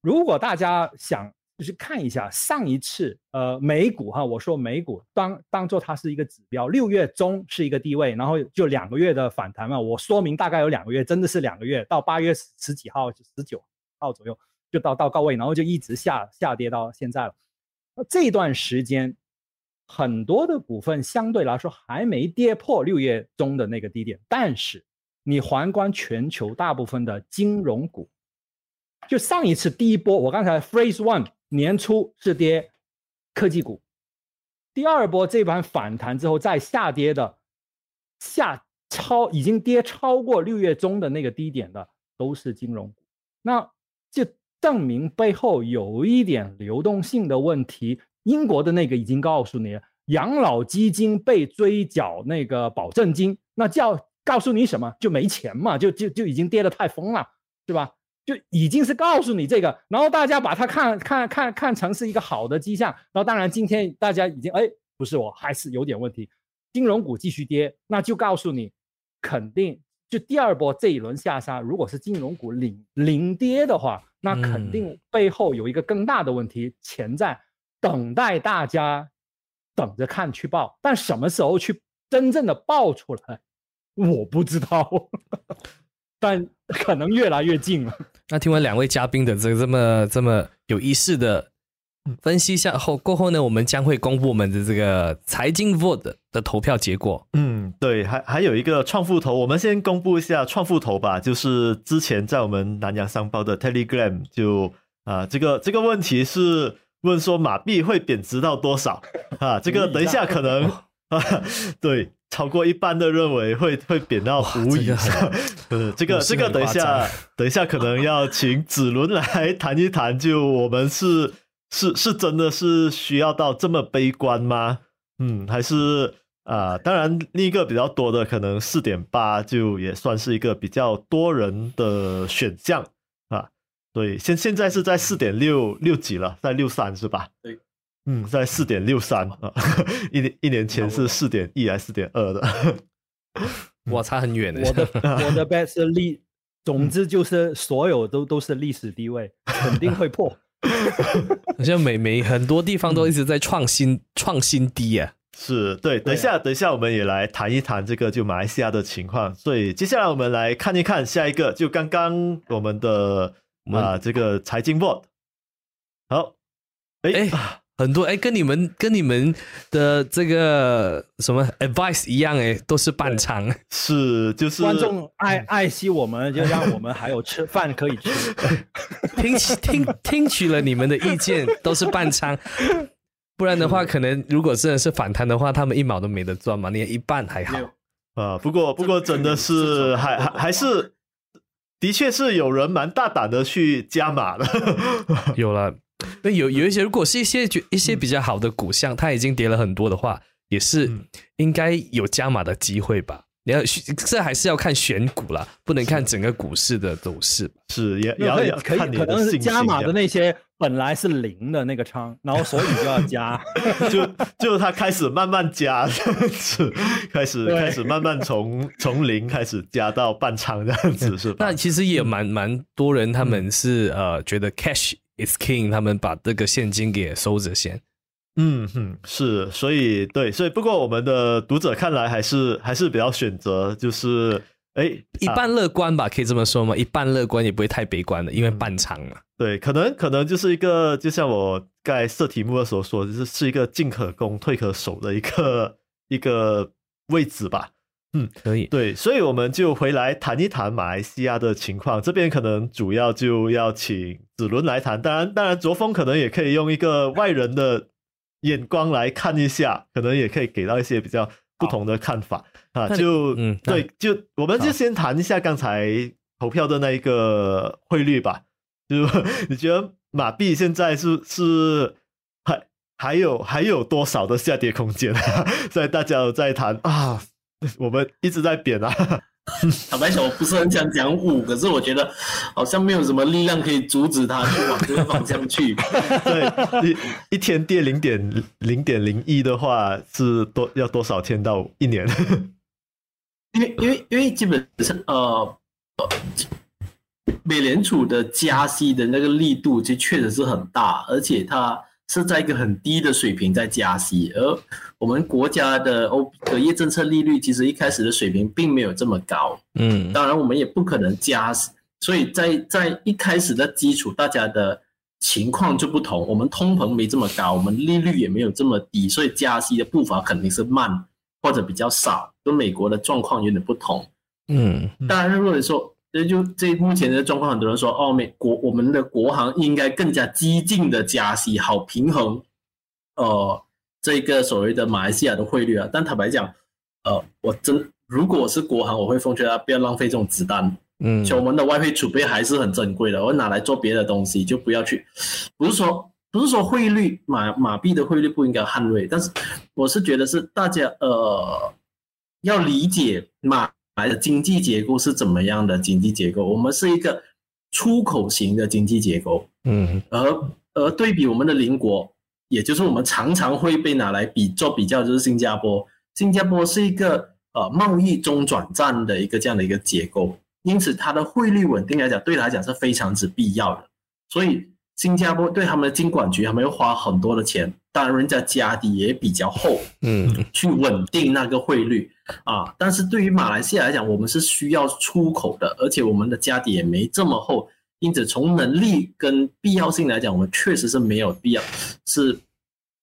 如果大家想。就是看一下上一次，呃，美股哈，我说美股当当做它是一个指标，六月中是一个低位，然后就两个月的反弹嘛，我说明大概有两个月，真的是两个月，到八月十几号、十九号左右就到到高位，然后就一直下下跌到现在了。那这段时间，很多的股份相对来说还没跌破六月中的那个低点，但是你环观全球大部分的金融股，就上一次第一波，我刚才 phrase one。年初是跌科技股，第二波这盘反弹之后再下跌的，下超已经跌超过六月中的那个低点的都是金融股，那就证明背后有一点流动性的问题。英国的那个已经告诉你，养老基金被追缴那个保证金，那叫告诉你什么？就没钱嘛，就就就已经跌得太疯了，对吧？就已经是告诉你这个，然后大家把它看看看看成是一个好的迹象，然后当然今天大家已经哎不是我还是有点问题，金融股继续跌，那就告诉你肯定就第二波这一轮下杀，如果是金融股领领跌的话，那肯定背后有一个更大的问题潜在，等待大家等着看去报，但什么时候去真正的爆出来，我不知道。但可能越来越近了。那听完两位嘉宾的这这么这么有意思的分析一下后，过后呢，我们将会公布我们的这个财经 vote 的投票结果。嗯，对，还还有一个创富投，我们先公布一下创富投吧。就是之前在我们南洋商报的 Telegram 就啊，这个这个问题是问说马币会贬值到多少 啊？这个等一下可能啊，对。超过一半的认为会会贬到五以上，呃，这个这个等一下等一下可能要请子伦来谈一谈，就我们是是是真的是需要到这么悲观吗？嗯，还是啊，当然另一个比较多的可能四点八就也算是一个比较多人的选项啊。对，现现在是在四点六六几了，在六三是吧？对，嗯，在四点六三啊，一年一年前是四点一还是四点二的？哇，差很远的。我的我的 bet 是历，总之就是所有都都是历史低位，肯定会破。好像每每很多地方都一直在创新创新低啊。是对，等一下，等一下，我们也来谈一谈这个就马来西亚的情况。所以接下来我们来看一看下一个，就刚刚我们的啊这个财经 board。好，哎，很多哎，跟你们跟你们的这个什么 advice 一样，哎，都是半仓。是，就是观众爱 爱惜我们，就让我们还有吃饭可以吃。听取听听取了你们的意见，都是半仓。不然的话，可能如果真的是反弹的话，他们一毛都没得赚嘛，连一半还好啊。不过，不过真的是还还还是，的确是有人蛮大胆的去加码的。有了，那有有一些，如果是一些一些比较好的股项，它已经跌了很多的话，也是应该有加码的机会吧。你要这还是要看选股啦，不能看整个股市的走势。是也也要可以可能是加码的那些本来是零的那个仓，然后所以就要加，就就他开始慢慢加这样子，开始开始慢慢从从零开始加到半仓这样子是吧？那其实也蛮蛮多人他们是呃觉得 cash is king，他们把这个现金给收着先。嗯哼，是，所以对，所以不过我们的读者看来还是还是比较选择，就是哎，一半乐观吧，可以这么说吗？一半乐观也不会太悲观的，因为半场嘛。对，可能可能就是一个，就像我在设题目的时候说，就是是一个进可攻退可守的一个一个位置吧。嗯，可以。对，所以我们就回来谈一谈马来西亚的情况。这边可能主要就要请子伦来谈，当然当然，卓峰可能也可以用一个外人的。眼光来看一下，可能也可以给到一些比较不同的看法啊。就嗯，对，就我们就先谈一下刚才投票的那一个汇率吧。就 你觉得马币现在是是还还有还有多少的下跌空间？所以大家都在谈啊，我们一直在贬啊。坦白讲，我不是很想讲五，可是我觉得好像没有什么力量可以阻止他去往这个方向去。对，一一天跌零点零点零一的话，是多要多少天到一年？因为因为因为基本上呃，美联储的加息的那个力度就确实是很大，而且它。是在一个很低的水平在加息，而我们国家的欧隔夜政策利率其实一开始的水平并没有这么高，嗯，当然我们也不可能加，所以在在一开始的基础，大家的情况就不同，我们通膨没这么高，我们利率也没有这么低，所以加息的步伐肯定是慢或者比较少，跟美国的状况有点不同，嗯，当然如果你说。这就这目前的状况，很多人说哦，美国我们的国行应该更加激进的加息，好平衡，呃，这个所谓的马来西亚的汇率啊。但坦白讲，呃，我真如果我是国行，我会奉劝他不要浪费这种子弹。嗯，我们的外汇储备还是很珍贵的，我拿来做别的东西，就不要去。不是说不是说汇率马马币的汇率不应该捍卫，但是我是觉得是大家呃要理解马。来的经济结构是怎么样的？经济结构，我们是一个出口型的经济结构，嗯，而而对比我们的邻国，也就是我们常常会被拿来比做比较，就是新加坡。新加坡是一个呃贸易中转站的一个这样的一个结构，因此它的汇率稳定来讲，对来讲是非常之必要的。所以新加坡对他们的经管局，他们要花很多的钱，当然人家家底也比较厚，嗯，去稳定那个汇率。啊，但是对于马来西亚来讲，我们是需要出口的，而且我们的家底也没这么厚，因此从能力跟必要性来讲，我们确实是没有必要，是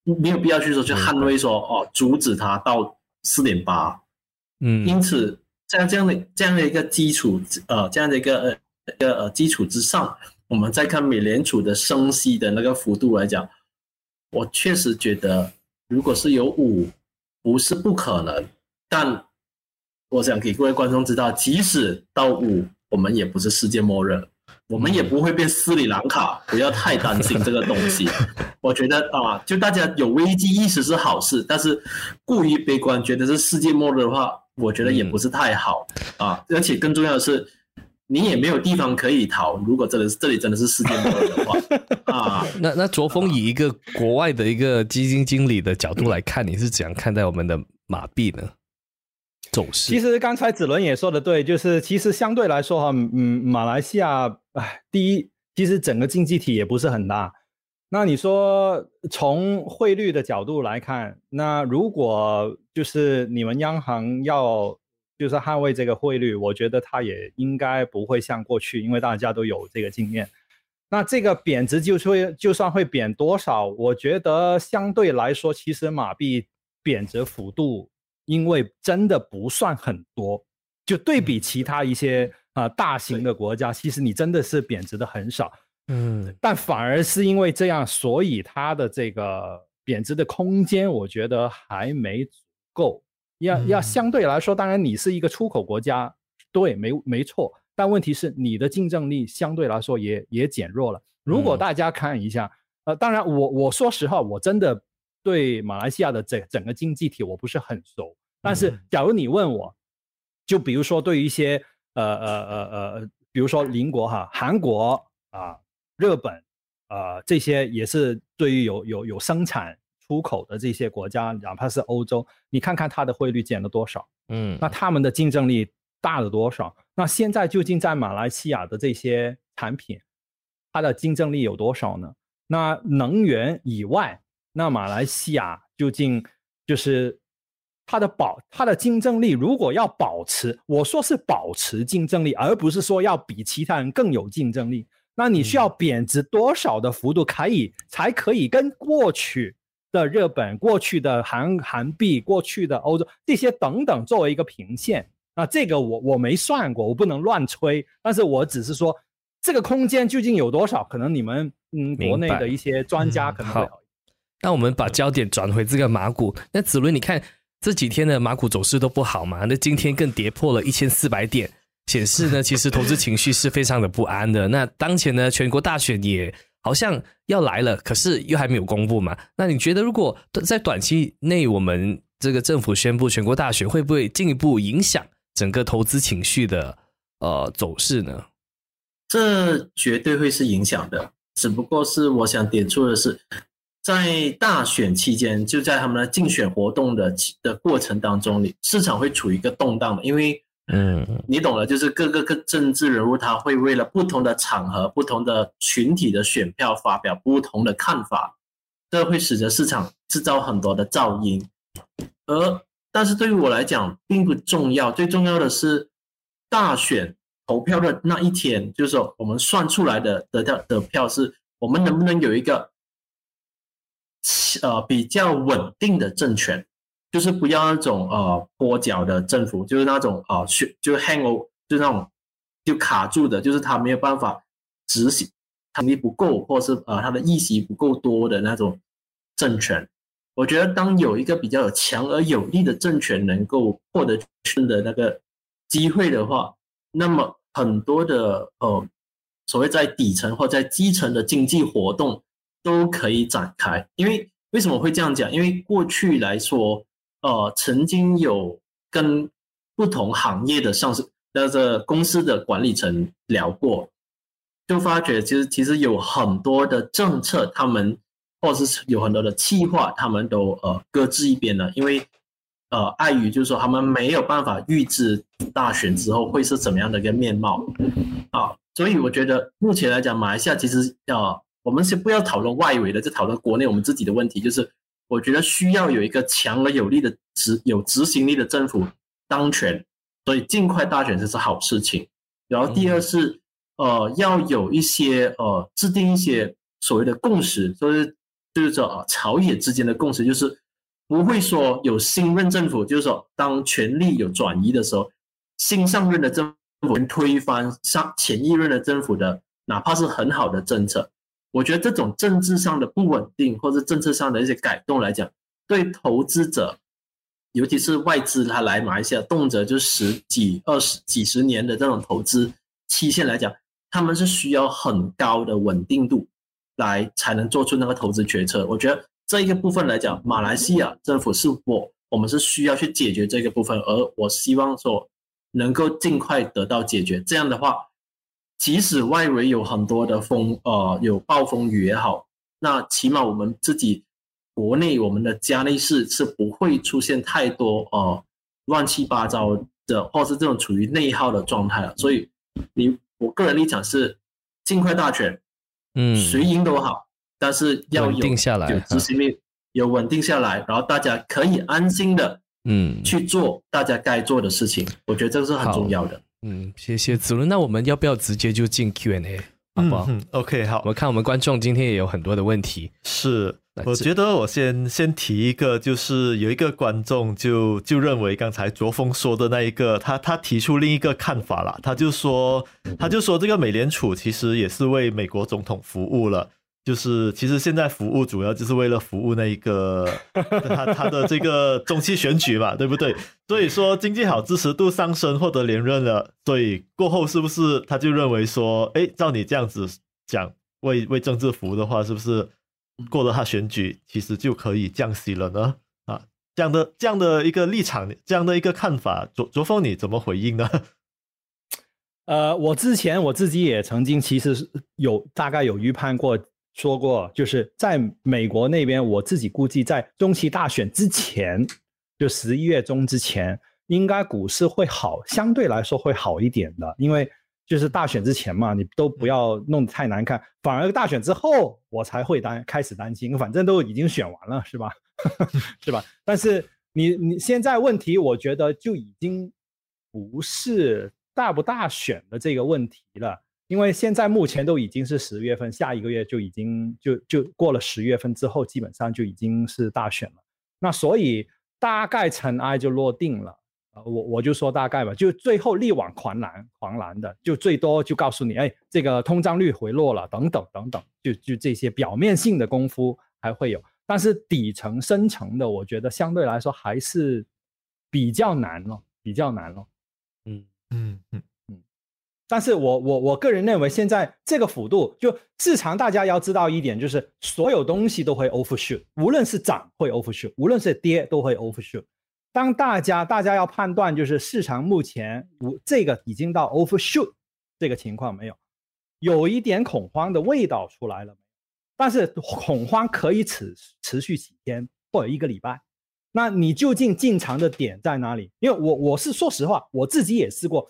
没有必要去说去捍卫说哦，阻止它到四点八，嗯，因此在这样的这样的一个基础呃这样的一个呃一个呃基础之上，我们再看美联储的升息的那个幅度来讲，我确实觉得如果是有五，不是不可能。但我想给各位观众知道，即使到五，我们也不是世界末日。我们也不会变斯里兰卡，不要太担心这个东西。我觉得啊，就大家有危机意识是好事，但是过于悲观，觉得是世界末日的话，我觉得也不是太好啊。而且更重要的是，你也没有地方可以逃。如果真的是这里真的是世界末日的话 啊，那那卓峰以一个国外的一个基金经理的角度来看，你是怎样看待我们的马币呢？走势？其实刚才子伦也说的对，就是其实相对来说哈，嗯，马来西亚，哎，第一，其实整个经济体也不是很大。那你说从汇率的角度来看，那如果就是你们央行要就是捍卫这个汇率，我觉得它也应该不会像过去，因为大家都有这个经验。那这个贬值就会就算会贬多少，我觉得相对来说，其实马币贬值幅度。因为真的不算很多，就对比其他一些啊大型的国家，其实你真的是贬值的很少，嗯，但反而是因为这样，所以它的这个贬值的空间，我觉得还没足够。要要相对来说，当然你是一个出口国家，对，没没错，但问题是你的竞争力相对来说也也减弱了。如果大家看一下，呃，当然我我说实话，我真的对马来西亚的整整个经济体我不是很熟。但是，假如你问我，就比如说对于一些呃呃呃呃，比如说邻国哈，韩国啊、日本啊这些也是对于有有有生产出口的这些国家，哪怕是欧洲，你看看它的汇率减了多少，嗯，那他们的竞争力大了多少？那现在究竟在马来西亚的这些产品，它的竞争力有多少呢？那能源以外，那马来西亚究竟就是？它的保，它的竞争力如果要保持，我说是保持竞争力，而不是说要比其他人更有竞争力。那你需要贬值多少的幅度可以才可以跟过去的日本、过去的韩韩币、过去的欧洲这些等等作为一个平线？那这个我我没算过，我不能乱吹。但是我只是说这个空间究竟有多少？可能你们嗯国内的一些专家可能会好。那我们把焦点转回这个马股。那子伦，你看。这几天的马股走势都不好嘛？那今天更跌破了一千四百点，显示呢，其实投资情绪是非常的不安的。那当前呢，全国大选也好像要来了，可是又还没有公布嘛？那你觉得，如果在短期内我们这个政府宣布全国大选，会不会进一步影响整个投资情绪的呃走势呢？这绝对会是影响的，只不过是我想点出的是。在大选期间，就在他们的竞选活动的的过程当中，里市场会处于一个动荡的，因为，嗯，你懂了，就是各个各政治人物他会为了不同的场合、不同的群体的选票发表不同的看法，这会使得市场制造很多的噪音。而但是对于我来讲并不重要，最重要的是大选投票的那一天，就是说我们算出来的得票得票是我们能不能有一个。呃，比较稳定的政权，就是不要那种呃跛脚的政府，就是那种啊，去就 hang over，就那种就卡住的，就是他没有办法执行，能力不够，或是呃他的议席不够多的那种政权。我觉得，当有一个比较有强而有力的政权能够获得的那个机会的话，那么很多的呃所谓在底层或在基层的经济活动。都可以展开，因为为什么会这样讲？因为过去来说，呃，曾经有跟不同行业的上市那个公司的管理层聊过，就发觉其实其实有很多的政策，他们或者是有很多的计划，他们都呃搁置一边了，因为呃碍于就是说他们没有办法预知大选之后会是怎么样的一个面貌啊，所以我觉得目前来讲，马来西亚其实要。我们先不要讨论外围的，就讨论国内我们自己的问题。就是我觉得需要有一个强而有力的执有执行力的政府当权，所以尽快大选这是好事情。然后第二是呃要有一些呃制定一些所谓的共识，就是就是说啊朝野之间的共识，就是不会说有新任政府，就是说当权力有转移的时候，新上任的政府推翻上前一任的政府的，哪怕是很好的政策。我觉得这种政治上的不稳定，或者政策上的一些改动来讲，对投资者，尤其是外资，他来马来西亚动辄就十几、二十几十年的这种投资期限来讲，他们是需要很高的稳定度来才能做出那个投资决策。我觉得这一个部分来讲，马来西亚政府是我我们是需要去解决这个部分，而我希望说能够尽快得到解决。这样的话，即使外围有很多的风，呃，有暴风雨也好，那起码我们自己国内我们的家内市是不会出现太多呃乱七八糟的，或是这种处于内耗的状态了。所以，你我个人立场是尽快大选，嗯，谁赢都好，但是要有稳定下来有执行力，有稳定下来，然后大家可以安心的嗯去做大家该做的事情。我觉得这个是很重要的。嗯，谢谢子伦。那我们要不要直接就进 Q&A，好不好？嗯，OK，好我，们看我们观众今天也有很多的问题。是，我觉得我先先提一个，就是有一个观众就就认为刚才卓峰说的那一个，他他提出另一个看法啦，他就说他就说这个美联储其实也是为美国总统服务了。就是其实现在服务主要就是为了服务那一个他他的这个中期选举嘛，对不对？所以说经济好，支持度上升，获得连任了，所以过后是不是他就认为说，哎，照你这样子讲，为为政治服务的话，是不是过了他选举，其实就可以降息了呢？啊，这样的这样的一个立场，这样的一个看法，卓卓峰你怎么回应呢？呃，我之前我自己也曾经其实有大概有预判过，说过，就是在美国那边，我自己估计在中期大选之前，就十一月中之前，应该股市会好，相对来说会好一点的，因为就是大选之前嘛，你都不要弄得太难看，反而大选之后我才会担开始担心，反正都已经选完了，是吧？是吧？但是你你现在问题，我觉得就已经不是大不大选的这个问题了。因为现在目前都已经是十月份，下一个月就已经就就过了十月份之后，基本上就已经是大选了。那所以大概尘埃就落定了。呃，我我就说大概吧，就最后力挽狂澜，狂澜的，就最多就告诉你，哎，这个通胀率回落了，等等等等，就就这些表面性的功夫还会有，但是底层深层的，我觉得相对来说还是比较难了，比较难了。嗯嗯嗯但是我我我个人认为，现在这个幅度，就市场大家要知道一点，就是所有东西都会 overshoot，无论是涨会 overshoot，无论是跌都会 overshoot。当大家大家要判断，就是市场目前无这个已经到 overshoot 这个情况没有，有一点恐慌的味道出来了？但是恐慌可以持持续几天或者一个礼拜。那你究竟进场的点在哪里？因为我我是说实话，我自己也试过。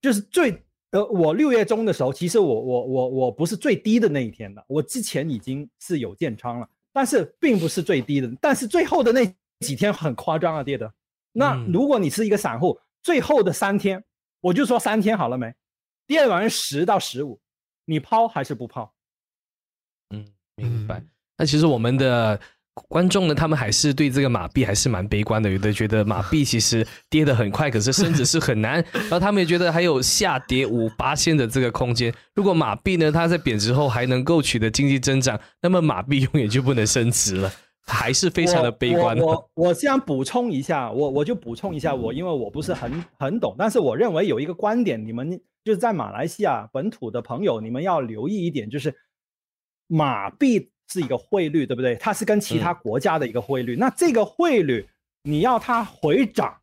就是最呃，我六月中的时候，其实我我我我不是最低的那一天的，我之前已经是有建仓了，但是并不是最低的，但是最后的那几天很夸张啊，跌的。那嗯如果你是一个散户，最后的三天，我就说三天好了没？跌完十到十五，你抛还是不抛？嗯，明白。那其实我们的观众呢，他们还是对这个马币还是蛮悲观的，有的觉得马币其实跌得很快，可是升值是很难，然后他们也觉得还有下跌五八线的这个空间。如果马币呢，它在贬值后还能够取得经济增长，那么马币永远就不能升值了，还是非常的悲观。我我我这样补充一下，我我就补充一下，我因为我不是很很懂，但是我认为有一个观点，你们就是在马来西亚本土的朋友，你们要留意一点，就是马币是一个汇率，对不对？它是跟其他国家的一个汇率，那这个汇率你要它回涨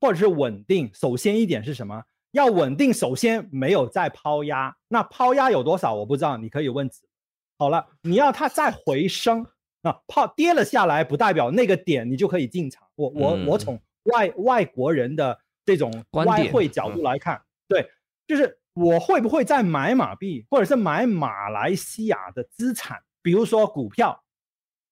或者是稳定，首先一点是什么？要稳定，首先没有再抛压，那抛压有多少我不知道，你可以问子。好了，你要它再回升。啊，抛跌了下来，不代表那个点你就可以进场。我我我嗯从外外国人的这种外汇角度来看，对，就是我会不会再买马币，或者是买马来西亚的资产，比如说股票，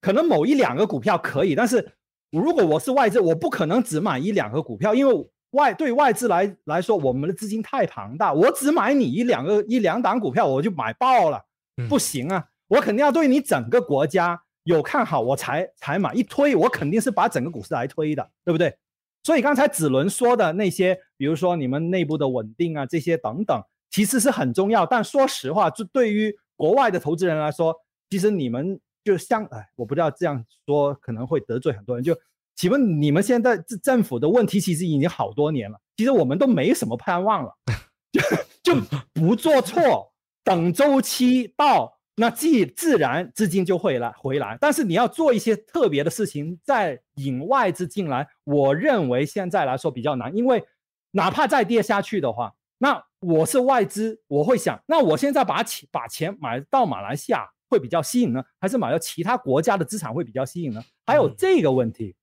可能某一两个股票可以，但是如果我是外资，我不可能只买一两个股票，因为外对外资来来说，我们的资金太庞大，我只买你一两个一两档股票，我就买爆了，嗯不行啊，我肯定要对你整个国家。有看好我才才买，一推我肯定是把整个股市来推的，对不对？所以刚才子伦说的那些，比如说你们内部的稳定啊，这些等等，其实是很重要。但说实话，就对于国外的投资人来说，其实你们就像哎，我不知道这样说可能会得罪很多人。就请问你们现在政政府的问题其实已经好多年了，其实我们都没什么盼望了。就就不做错，等周期到，那自自然资金就会来回来。但是你要做一些特别的事情，再引外资进来，我认为现在来说比较难，因为哪怕再跌下去的话，那我是外资，我会想，那我现在把钱把钱买到马来西亚会比较吸引呢，还是买到其他国家的资产会比较吸引呢？还有这个问题。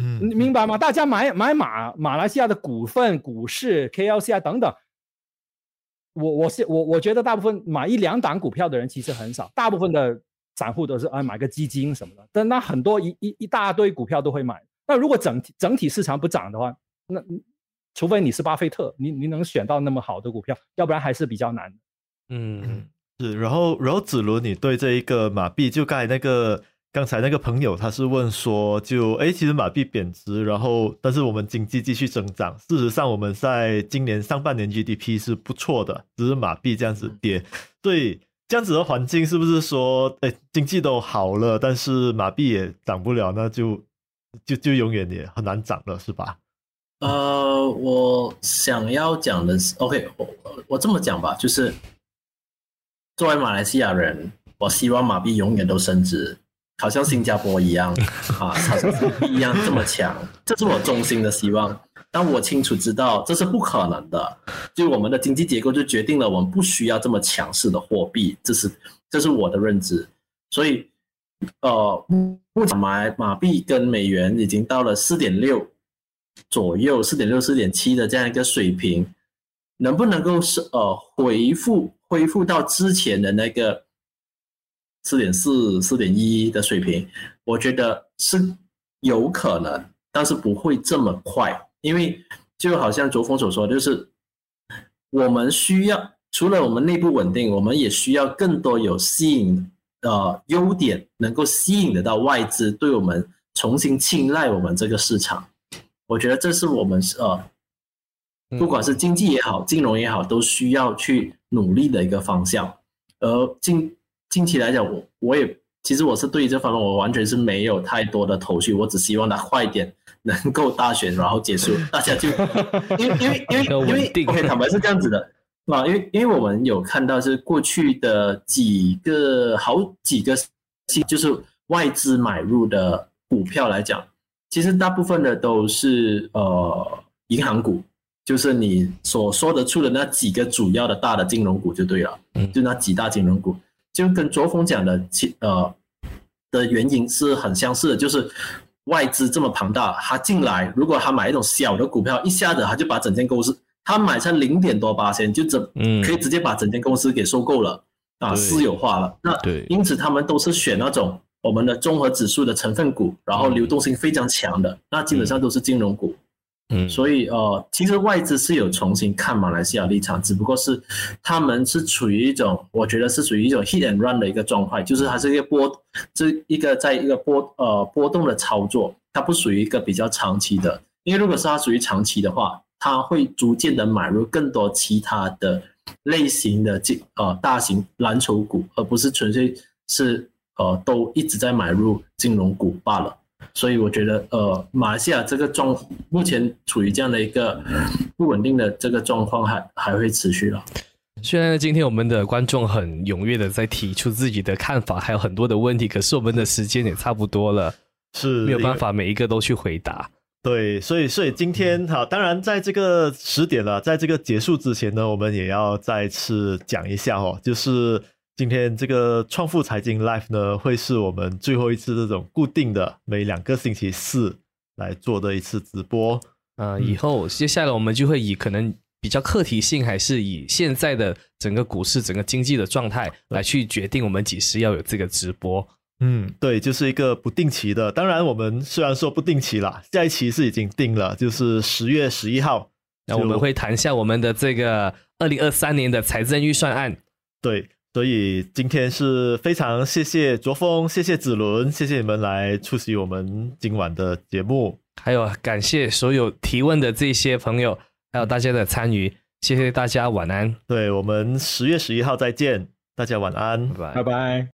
嗯，你明白吗？大家买买马马来西亚的股份、股市、KLC 啊等等，我我是我我觉得大部分买一两档股票的人其实很少，大部分的散户都是啊买个基金什么的，但那很多一一一大堆股票都会买。那如果整体整体市场不涨的话，那除非你是巴菲特，你你能选到那么好的股票，要不然还是比较难。嗯，是。然后然后子伦，你对这一个马币，就刚才那个。刚才那个朋友他是问说，就哎，其实马币贬值，然后但是我们经济继续增长。事实上，我们在今年上半年 GDP 是不错的，只是马币这样子跌。所以这样子的环境是不是说，哎，经济都好了，但是马币也涨不了，那就就就永远也很难涨了，是吧？呃，我想要讲的是，OK，我我这么讲吧，就是作为马来西亚人，我希望马币永远都升值。好像新加坡一样 啊，好像一样这么强，这是我衷心的希望。但我清楚知道这是不可能的，就我们的经济结构就决定了我们不需要这么强势的货币，这是这是我的认知。所以，呃，目前马马币跟美元已经到了四点六左右，四点六、四点七的这样一个水平，能不能够是呃回复恢复到之前的那个？四点四、四点一的水平，我觉得是有可能，但是不会这么快，因为就好像卓峰所说，就是我们需要除了我们内部稳定，我们也需要更多有吸引呃优点，能够吸引得到外资对我们重新青睐我们这个市场。我觉得这是我们呃，不管是经济也好，金融也好，都需要去努力的一个方向，而近。近期来讲，我我也其实我是对于这方面我完全是没有太多的头绪，我只希望它快点能够大选然后结束，大家就因为因为因为因为 OK 坦白是这样子的。啊，因为因为我们有看到是过去的几个好几个就是外资买入的股票来讲，其实大部分的都是呃银行股，就是你所说得出的那几个主要的大的金融股就对了，就那几大金融股。就跟卓峰讲的，其呃的原因是很相似的，就是外资这么庞大，他进来，如果他买一种小的股票，一下子他就把整间公司，他买成零点多八千，就整可以直接把整间公司给收购了啊，私有化了。那因此他们都是选那种我们的综合指数的成分股，然后流动性非常强的，那基本上都是金融股。嗯，嗯所以呃，其实外资是有重新看马来西亚立场，只不过是他们是处于一种，我觉得是属于一种 hit and run 的一个状态，就是它是一个波，这一个在一个波呃波动的操作，它不属于一个比较长期的。因为如果是它属于长期的话，它会逐渐的买入更多其他的类型的金呃大型蓝筹股，而不是纯粹是呃都一直在买入金融股罢了。所以我觉得，呃，马来西亚这个状目前处于这样的一个不稳定的这个状况，还还会持续了。虽然今天我们的观众很踊跃的在提出自己的看法，还有很多的问题，可是我们的时间也差不多了，是没有办法每一个都去回答。对，所以所以今天好，当然在这个十点了，在这个结束之前呢，我们也要再次讲一下哦，就是。今天这个创富财经 Life 呢，会是我们最后一次这种固定的每两个星期四来做的一次直播。呃，以后接下来我们就会以可能比较课题性，还是以现在的整个股市、整个经济的状态来去决定我们几时要有这个直播。嗯，对，就是一个不定期的。当然，我们虽然说不定期了，下一期是已经定了，就是十月十一号。那我们会谈一下我们的这个二零二三年的财政预算案。对。所以今天是非常谢谢卓峰，谢谢子伦，谢谢你们来出席我们今晚的节目，还有感谢所有提问的这些朋友，还有大家的参与，谢谢大家，晚安。对我们十月十一号再见，大家晚安，拜拜。